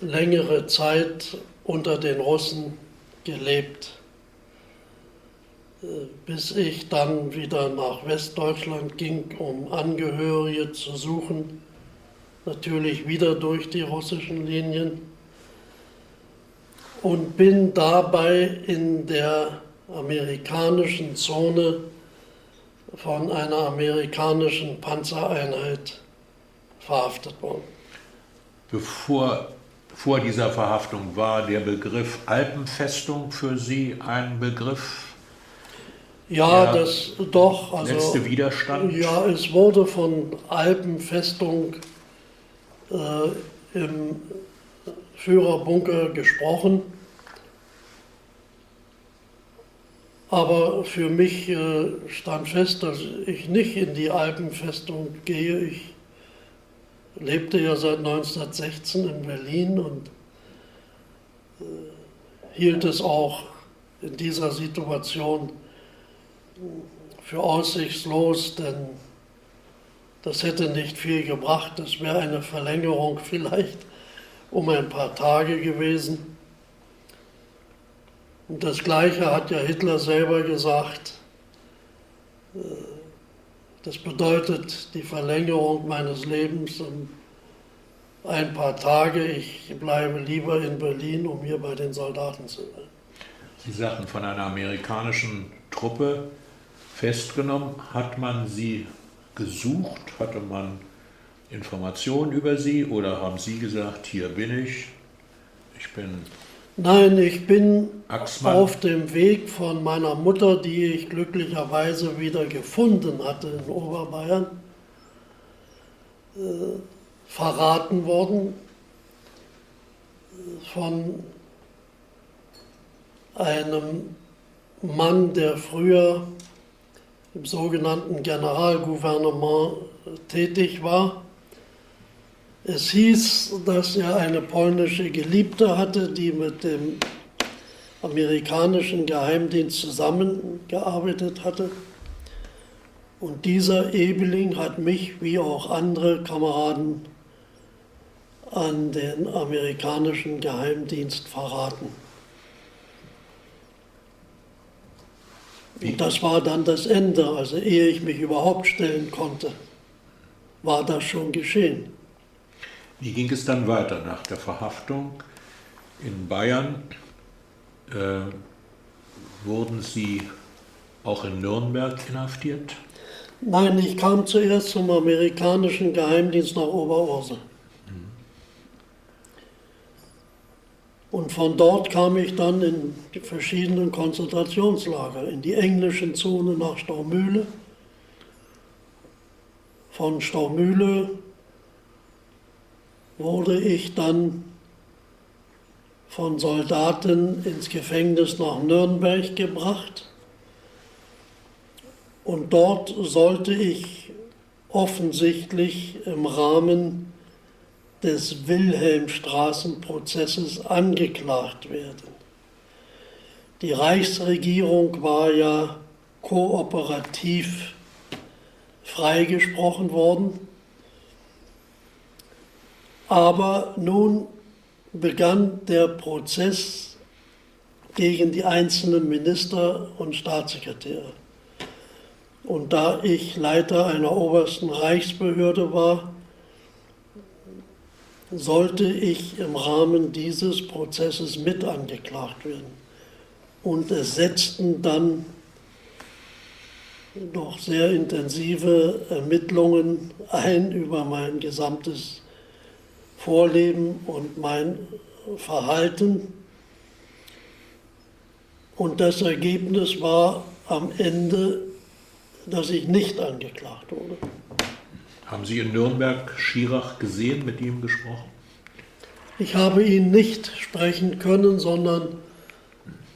längere Zeit unter den Russen gelebt, äh, bis ich dann wieder nach Westdeutschland ging, um Angehörige zu suchen, natürlich wieder durch die russischen Linien und bin dabei in der amerikanischen Zone von einer amerikanischen Panzereinheit verhaftet worden. Bevor vor dieser Verhaftung war der Begriff Alpenfestung für Sie ein Begriff? Ja, das doch. Also, letzte Widerstand? Ja, es wurde von Alpenfestung äh, im Führerbunker gesprochen. Aber für mich äh, stand fest, dass ich nicht in die Alpenfestung gehe. Ich lebte ja seit 1916 in Berlin und äh, hielt es auch in dieser Situation für aussichtslos, denn das hätte nicht viel gebracht. Es wäre eine Verlängerung vielleicht um ein paar Tage gewesen. Und das Gleiche hat ja Hitler selber gesagt. Äh, das bedeutet die Verlängerung meines Lebens um ein paar Tage. Ich bleibe lieber in Berlin, um hier bei den Soldaten zu sein. Sie sagten von einer amerikanischen Truppe festgenommen. Hat man sie gesucht? Hatte man Informationen über Sie oder haben Sie gesagt, hier bin ich, ich bin Nein, ich bin Axmann. auf dem Weg von meiner Mutter, die ich glücklicherweise wieder gefunden hatte in Oberbayern, äh, verraten worden von einem Mann, der früher im sogenannten Generalgouvernement tätig war es hieß, dass er eine polnische Geliebte hatte, die mit dem amerikanischen Geheimdienst zusammengearbeitet hatte. Und dieser Ebeling hat mich wie auch andere Kameraden an den amerikanischen Geheimdienst verraten. Und das war dann das Ende. Also ehe ich mich überhaupt stellen konnte, war das schon geschehen. Wie ging es dann weiter nach der Verhaftung in Bayern? Äh, wurden Sie auch in Nürnberg inhaftiert? Nein, ich kam zuerst zum amerikanischen Geheimdienst nach Oberursel. Mhm. Und von dort kam ich dann in die verschiedenen Konzentrationslager, in die englischen Zone nach Staumühle. Von Staumühle wurde ich dann von Soldaten ins Gefängnis nach Nürnberg gebracht. Und dort sollte ich offensichtlich im Rahmen des Wilhelmstraßenprozesses angeklagt werden. Die Reichsregierung war ja kooperativ freigesprochen worden aber nun begann der Prozess gegen die einzelnen Minister und Staatssekretäre. Und da ich Leiter einer obersten Reichsbehörde war, sollte ich im Rahmen dieses Prozesses mit angeklagt werden. Und es setzten dann doch sehr intensive Ermittlungen ein über mein gesamtes Vorleben und mein Verhalten. Und das Ergebnis war am Ende, dass ich nicht angeklagt wurde. Haben Sie in Nürnberg Schirach gesehen, mit ihm gesprochen? Ich habe ihn nicht sprechen können, sondern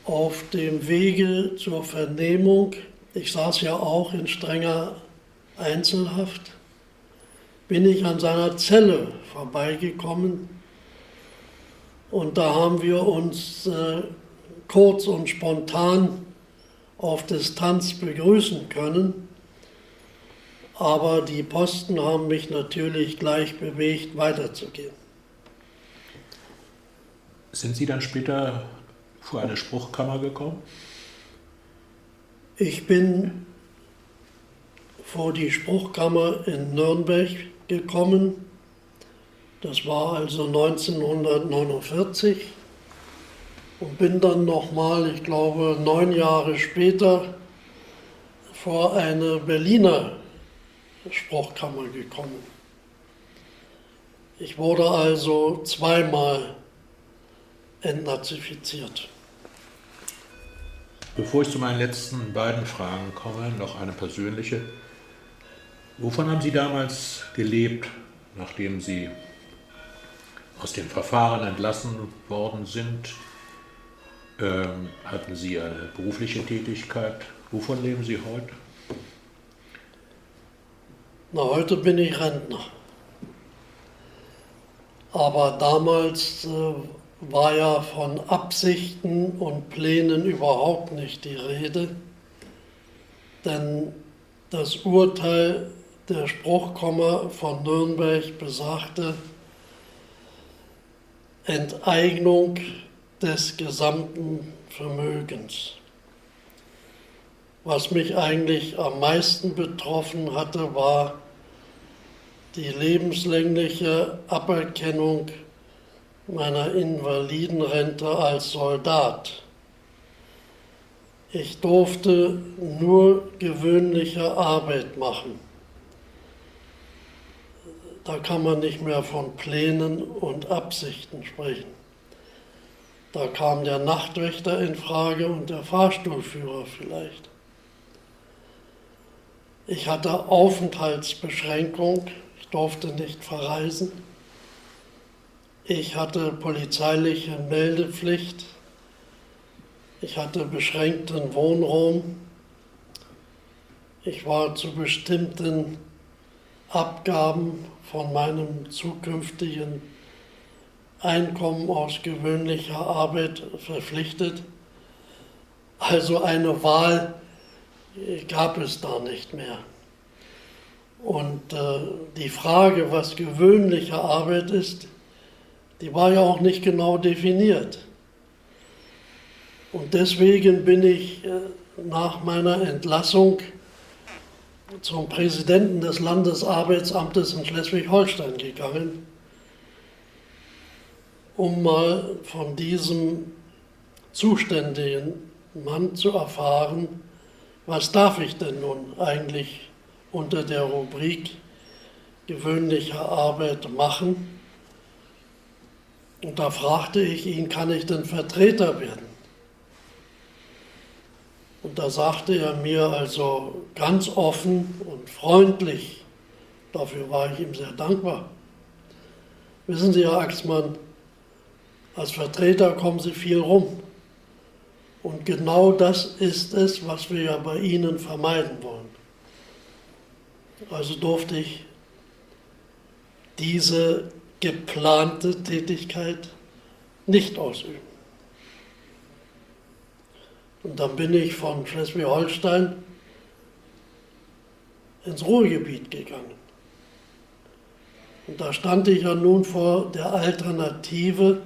auf dem Wege zur Vernehmung, ich saß ja auch in strenger Einzelhaft, bin ich an seiner Zelle vorbeigekommen und da haben wir uns äh, kurz und spontan auf Distanz begrüßen können. Aber die Posten haben mich natürlich gleich bewegt, weiterzugehen. Sind Sie dann später vor eine Spruchkammer gekommen? Ich bin vor die Spruchkammer in Nürnberg gekommen. Das war also 1949 und bin dann nochmal, ich glaube, neun Jahre später vor eine Berliner Spruchkammer gekommen. Ich wurde also zweimal entnazifiziert. Bevor ich zu meinen letzten beiden Fragen komme, noch eine persönliche. Wovon haben Sie damals gelebt, nachdem Sie aus dem Verfahren entlassen worden sind? Ähm, hatten Sie eine berufliche Tätigkeit? Wovon leben Sie heute? Na, heute bin ich Rentner. Aber damals äh, war ja von Absichten und Plänen überhaupt nicht die Rede, denn das Urteil der Spruchkomma von Nürnberg besagte Enteignung des gesamten Vermögens. Was mich eigentlich am meisten betroffen hatte, war die lebenslängliche Aberkennung meiner Invalidenrente als Soldat. Ich durfte nur gewöhnliche Arbeit machen. Da kann man nicht mehr von Plänen und Absichten sprechen. Da kam der Nachtwächter in Frage und der Fahrstuhlführer vielleicht. Ich hatte Aufenthaltsbeschränkung, ich durfte nicht verreisen. Ich hatte polizeiliche Meldepflicht. Ich hatte beschränkten Wohnraum. Ich war zu bestimmten Abgaben von meinem zukünftigen Einkommen aus gewöhnlicher Arbeit verpflichtet. Also eine Wahl gab es da nicht mehr. Und äh, die Frage, was gewöhnliche Arbeit ist, die war ja auch nicht genau definiert. Und deswegen bin ich äh, nach meiner Entlassung zum Präsidenten des Landesarbeitsamtes in Schleswig-Holstein gegangen, um mal von diesem zuständigen Mann zu erfahren, was darf ich denn nun eigentlich unter der Rubrik gewöhnliche Arbeit machen und da fragte ich ihn, kann ich denn Vertreter werden? Und da sagte er mir also ganz offen und freundlich, dafür war ich ihm sehr dankbar. Wissen Sie, Herr Axmann, als Vertreter kommen Sie viel rum. Und genau das ist es, was wir ja bei Ihnen vermeiden wollen. Also durfte ich diese geplante Tätigkeit nicht ausüben. Und dann bin ich von Schleswig-Holstein ins Ruhrgebiet gegangen. Und da stand ich ja nun vor der Alternative,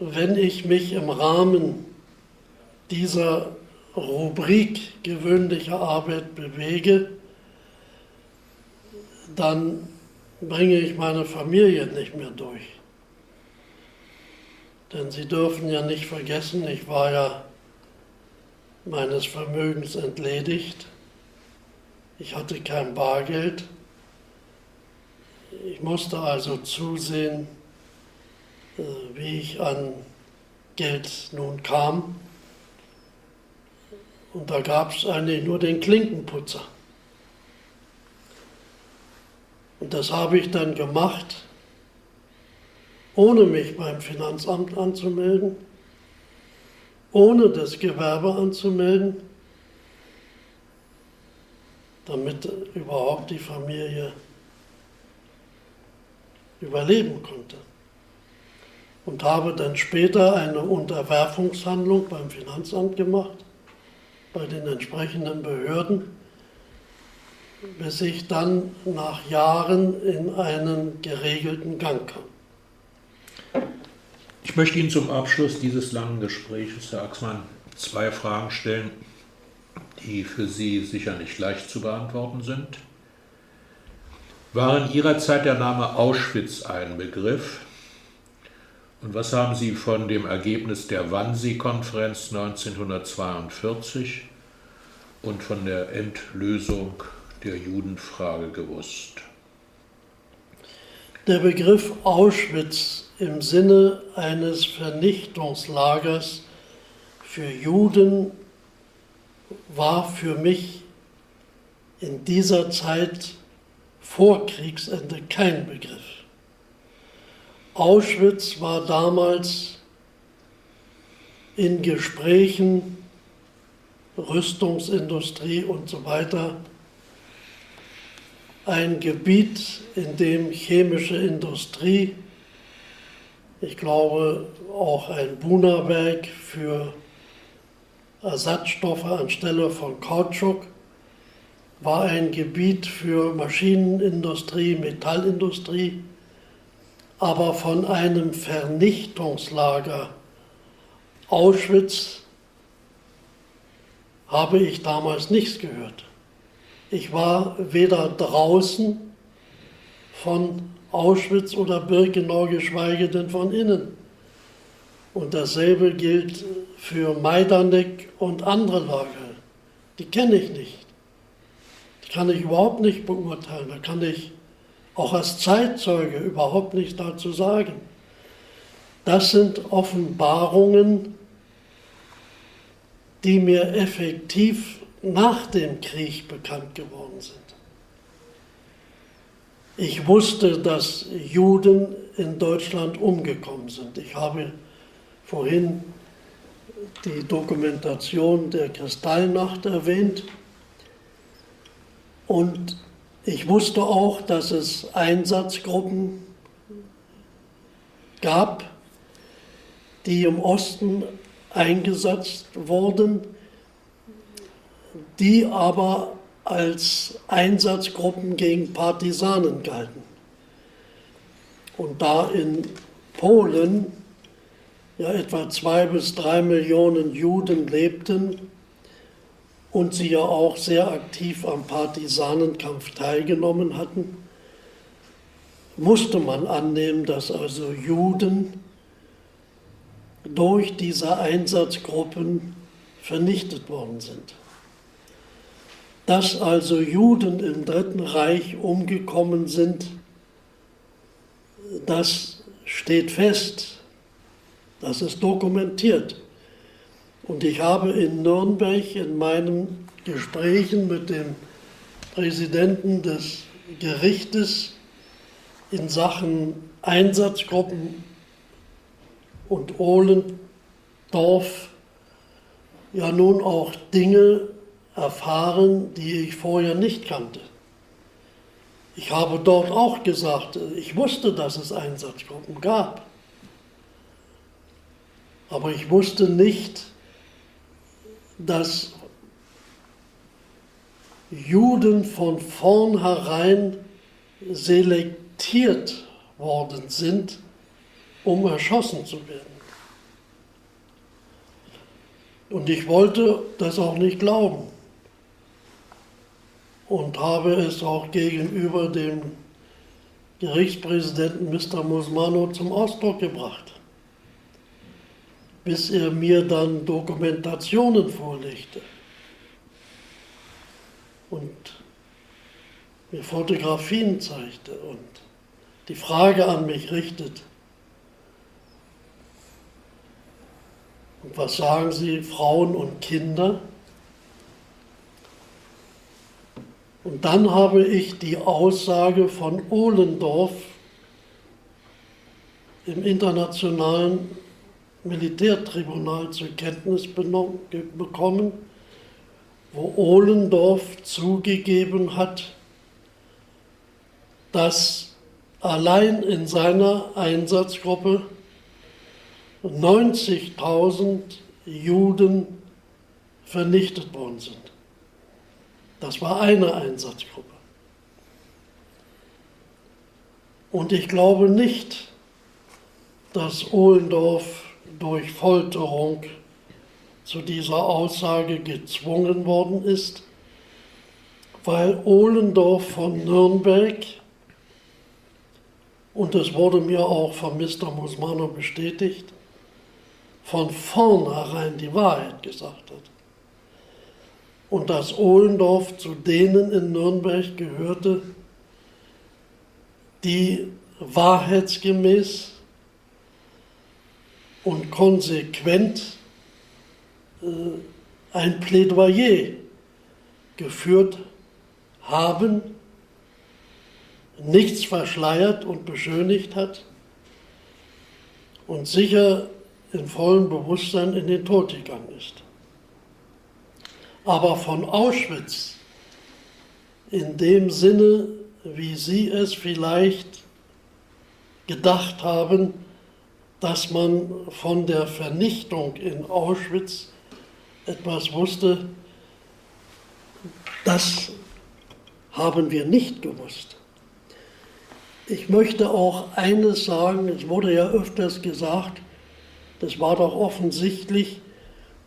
wenn ich mich im Rahmen dieser Rubrik gewöhnlicher Arbeit bewege, dann bringe ich meine Familie nicht mehr durch. Denn Sie dürfen ja nicht vergessen, ich war ja meines Vermögens entledigt. Ich hatte kein Bargeld. Ich musste also zusehen, äh, wie ich an Geld nun kam. Und da gab es eigentlich nur den Klinkenputzer. Und das habe ich dann gemacht, ohne mich beim Finanzamt anzumelden, ohne das Gewerbe anzumelden, damit überhaupt die Familie überleben konnte. Und habe dann später eine Unterwerfungshandlung beim Finanzamt gemacht, bei den entsprechenden Behörden, bis ich dann nach Jahren in einen geregelten Gang kam. Ich möchte Ihnen zum Abschluss dieses langen Gesprächs, Herr Axmann, zwei Fragen stellen, die für Sie sicher nicht leicht zu beantworten sind. War in Ihrer Zeit der Name Auschwitz ein Begriff? Und was haben Sie von dem Ergebnis der Wannsee-Konferenz 1942 und von der Endlösung der Judenfrage gewusst? Der Begriff Auschwitz im Sinne eines Vernichtungslagers für Juden war für mich in dieser Zeit vor Kriegsende kein Begriff. Auschwitz war damals in Gesprächen, Rüstungsindustrie und so weiter, ein Gebiet, in dem chemische Industrie, ich glaube auch ein Buna-Werk für Ersatzstoffe anstelle von Kautschuk, war ein Gebiet für Maschinenindustrie, Metallindustrie, aber von einem Vernichtungslager Auschwitz habe ich damals nichts gehört. Ich war weder draußen von Auschwitz oder Birkenau, geschweige denn von innen. Und dasselbe gilt für Majdanek und andere Lager. Die kenne ich nicht kann ich überhaupt nicht beurteilen. Da kann ich auch als Zeitzeuge überhaupt nichts dazu sagen. Das sind Offenbarungen, die mir effektiv nach dem Krieg bekannt geworden sind. Ich wusste, dass Juden in Deutschland umgekommen sind. Ich habe vorhin die Dokumentation der Kristallnacht erwähnt. Und ich wusste auch, dass es Einsatzgruppen gab, die im Osten eingesetzt wurden, die aber als Einsatzgruppen gegen Partisanen galten. Und da in Polen ja etwa zwei bis drei Millionen Juden lebten, und sie ja auch sehr aktiv am Partisanenkampf teilgenommen hatten, musste man annehmen, dass also Juden durch diese Einsatzgruppen vernichtet worden sind. Dass also Juden im Dritten Reich umgekommen sind, das steht fest, das ist dokumentiert. Und ich habe in Nürnberg in meinen Gesprächen mit dem Präsidenten des Gerichtes in Sachen Einsatzgruppen und Ohlendorf ja nun auch Dinge erfahren, die ich vorher nicht kannte. Ich habe dort auch gesagt, ich wusste, dass es Einsatzgruppen gab, aber ich wusste nicht, dass Juden von vornherein selektiert worden sind, um erschossen zu werden. Und ich wollte das auch nicht glauben und habe es auch gegenüber dem Gerichtspräsidenten Mr. Musmano zum Ausdruck gebracht, bis er mir dann Dokumentationen vorlegte und mir Fotografien zeigte und die Frage an mich richtet, und was sagen Sie, Frauen und Kinder? Und dann habe ich die Aussage von Ohlendorf im Internationalen Militärtribunal zur Kenntnis bekommen, wo Ohlendorf zugegeben hat, dass allein in seiner Einsatzgruppe 90.000 Juden vernichtet worden sind. Das war eine Einsatzgruppe. Und ich glaube nicht, dass Ohlendorf durch Folterung zu dieser Aussage gezwungen worden ist, weil Ohlendorf von Nürnberg, und es wurde mir auch von Mr. Musmano bestätigt, von vornherein die Wahrheit gesagt hat und dass Ohlendorf zu denen in Nürnberg gehörte, die wahrheitsgemäß und konsequent äh, ein Plädoyer geführt haben, nichts verschleiert und beschönigt hat und sicher in vollem Bewusstsein in den Tod gegangen ist aber von Auschwitz in dem Sinne, wie Sie es vielleicht gedacht haben, dass man von der Vernichtung in Auschwitz etwas wusste, das haben wir nicht gewusst. Ich möchte auch eines sagen, es wurde ja öfters gesagt, das war doch offensichtlich,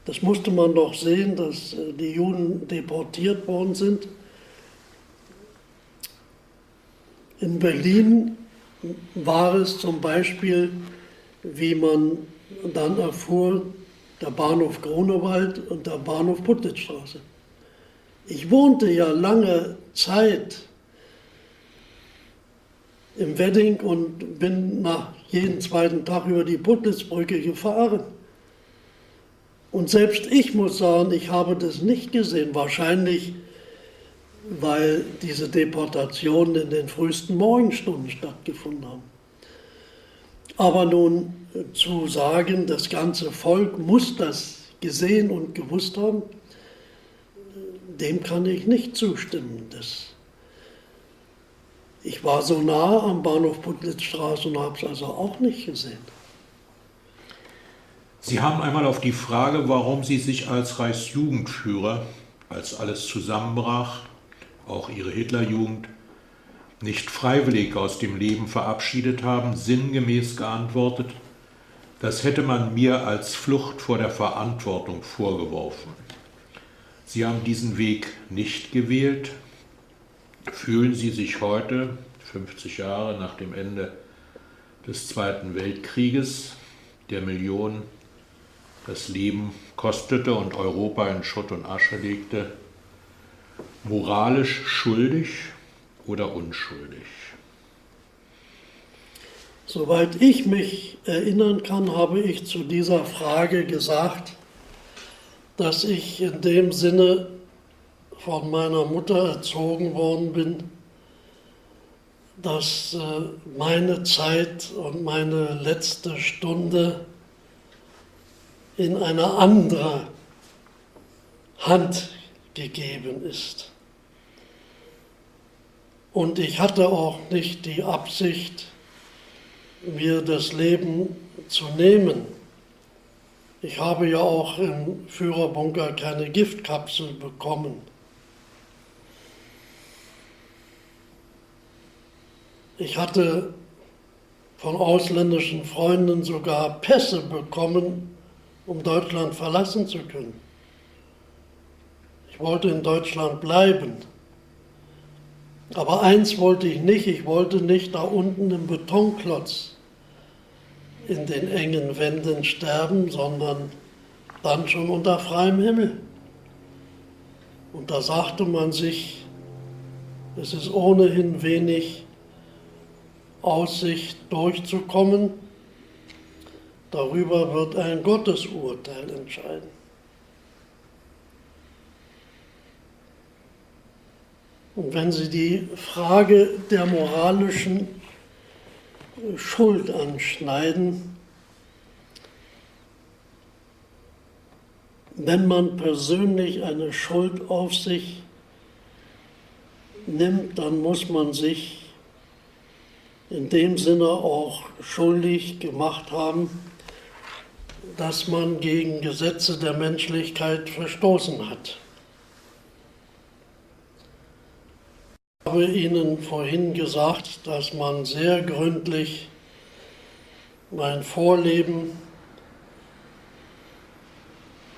das musste man doch sehen, dass äh, die Juden deportiert worden sind. In Berlin war es zum Beispiel, wie man dann erfuhr, der Bahnhof Grunewald und der Bahnhof Putlitzstraße. Ich wohnte ja lange Zeit im Wedding und bin nach jeden zweiten Tag über die Putlitzbrücke gefahren. Und selbst ich muss sagen, ich habe das nicht gesehen. Wahrscheinlich, weil diese Deportationen in den frühesten Morgenstunden stattgefunden haben. Aber nun zu sagen, das ganze Volk muss das gesehen und gewusst haben, dem kann ich nicht zustimmen. Das ich war so nah am Bahnhof Putlitzstraße und habe es also auch nicht gesehen. Sie haben einmal auf die Frage, warum Sie sich als Reichsjugendführer, als alles zusammenbrach, auch Ihre Hitlerjugend, nicht freiwillig aus dem Leben verabschiedet haben, sinngemäß geantwortet, das hätte man mir als Flucht vor der Verantwortung vorgeworfen. Sie haben diesen Weg nicht gewählt. Fühlen Sie sich heute, 50 Jahre nach dem Ende des Zweiten Weltkrieges, der Millionen das Leben kostete und Europa in Schutt und Asche legte, moralisch schuldig oder unschuldig? Soweit ich mich erinnern kann, habe ich zu dieser Frage gesagt, dass ich in dem Sinne von meiner Mutter erzogen worden bin, dass äh, meine Zeit und meine letzte Stunde in eine andere Hand gegeben ist. Und ich hatte auch nicht die Absicht, mir das Leben zu nehmen. Ich habe ja auch im Führerbunker keine Giftkapsel bekommen. Ich hatte von ausländischen Freunden sogar Pässe bekommen, um Deutschland verlassen zu können. Ich wollte in Deutschland bleiben. Aber eins wollte ich nicht, ich wollte nicht da unten im Betonklotz in den engen Wänden sterben, sondern dann schon unter freiem Himmel. Und da sagte man sich, es ist ohnehin wenig Aussicht durchzukommen. Darüber wird ein Gottesurteil entscheiden. Und wenn Sie die Frage der moralischen Schuld anschneiden, wenn man persönlich eine Schuld auf sich nimmt, dann muss man sich in dem Sinne auch schuldig gemacht haben, dass man gegen Gesetze der Menschlichkeit verstoßen hat. Ich habe Ihnen vorhin gesagt, dass man sehr gründlich mein Vorleben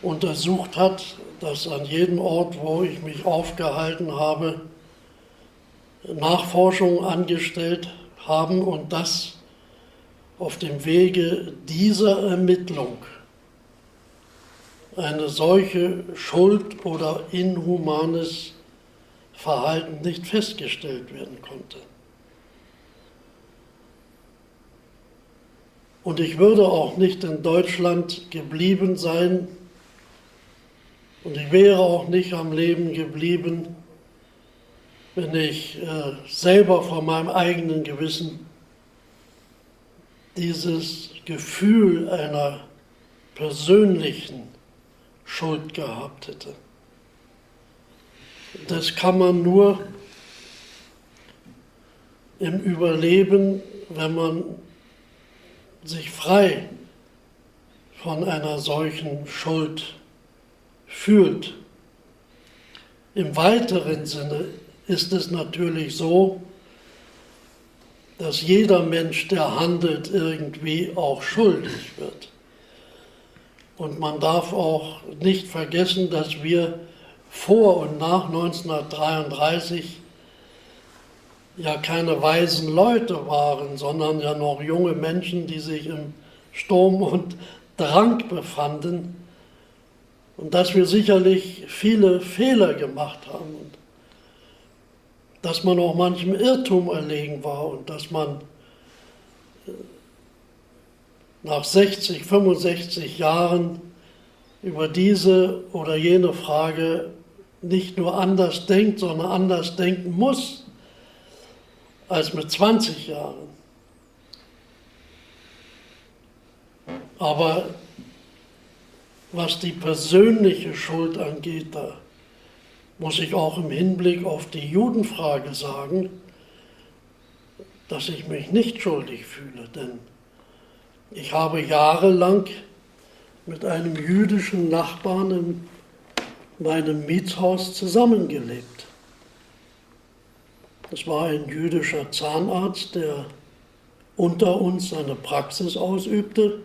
untersucht hat, dass an jedem Ort, wo ich mich aufgehalten habe, Nachforschungen angestellt haben und das auf dem Wege dieser Ermittlung eine solche Schuld oder inhumanes Verhalten nicht festgestellt werden konnte. Und ich würde auch nicht in Deutschland geblieben sein und ich wäre auch nicht am Leben geblieben, wenn ich äh, selber vor meinem eigenen Gewissen dieses Gefühl einer persönlichen Schuld gehabt hätte. Das kann man nur im Überleben, wenn man sich frei von einer solchen Schuld fühlt. Im weiteren Sinne ist es natürlich so, dass jeder Mensch, der handelt, irgendwie auch schuldig wird. Und man darf auch nicht vergessen, dass wir vor und nach 1933 ja keine weisen Leute waren, sondern ja noch junge Menschen, die sich im Sturm und Drang befanden und dass wir sicherlich viele Fehler gemacht haben und dass man auch manchem Irrtum erlegen war und dass man äh, nach 60, 65 Jahren über diese oder jene Frage nicht nur anders denkt, sondern anders denken muss als mit 20 Jahren. Aber was die persönliche Schuld angeht, da muss ich auch im Hinblick auf die Judenfrage sagen, dass ich mich nicht schuldig fühle, denn ich habe jahrelang mit einem jüdischen Nachbarn in meinem Mietshaus zusammengelebt. Es war ein jüdischer Zahnarzt, der unter uns seine Praxis ausübte,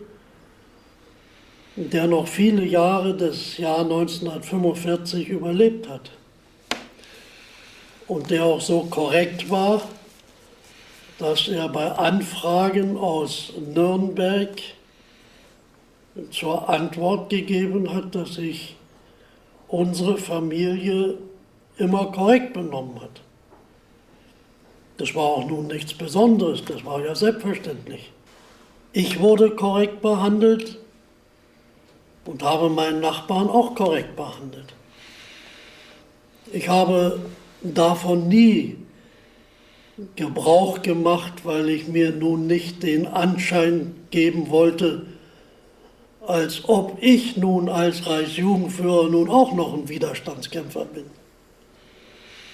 der noch viele Jahre des Jahr 1945 überlebt hat und der auch so korrekt war, dass er bei Anfragen aus Nürnberg zur Antwort gegeben hat, dass sich unsere Familie immer korrekt benommen hat. Das war auch nun nichts Besonderes, das war ja selbstverständlich. Ich wurde korrekt behandelt und habe meinen Nachbarn auch korrekt behandelt. Ich habe davon nie Gebrauch gemacht, weil ich mir nun nicht den Anschein geben wollte, als ob ich nun als Reichsjugendführer nun auch noch ein Widerstandskämpfer bin.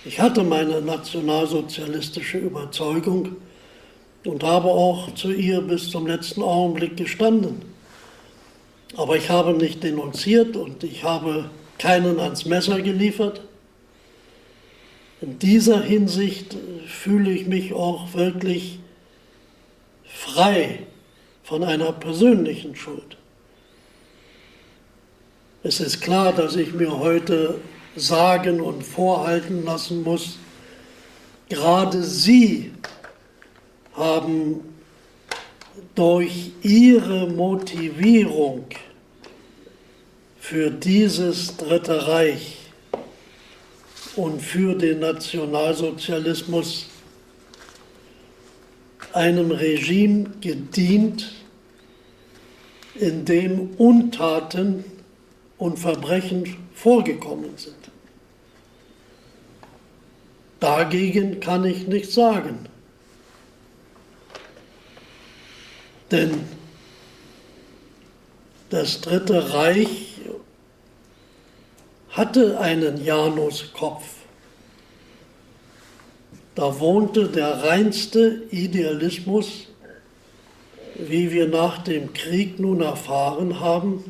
Ich hatte meine nationalsozialistische Überzeugung und habe auch zu ihr bis zum letzten Augenblick gestanden. Aber ich habe nicht denunziert und ich habe keinen ans Messer geliefert. In dieser Hinsicht fühle ich mich auch wirklich frei von einer persönlichen Schuld. Es ist klar, dass ich mir heute sagen und vorhalten lassen muss, gerade Sie haben durch Ihre Motivierung für dieses Dritte Reich und für den Nationalsozialismus einem Regime gedient, in dem Untaten und Verbrechen vorgekommen sind. Dagegen kann ich nichts sagen. Denn das Dritte Reich hatte einen Januskopf. Da wohnte der reinste Idealismus, wie wir nach dem Krieg nun erfahren haben,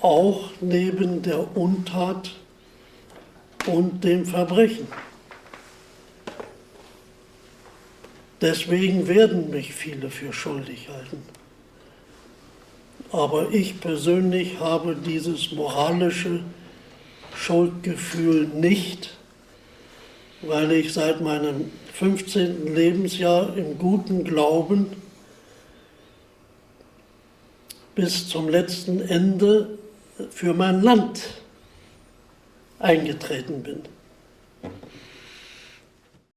auch neben der Untat und dem Verbrechen. Deswegen werden mich viele für schuldig halten. Aber ich persönlich habe dieses moralische Schuldgefühl nicht, weil ich seit meinem 15. Lebensjahr im guten Glauben bis zum letzten Ende für mein Land eingetreten bin.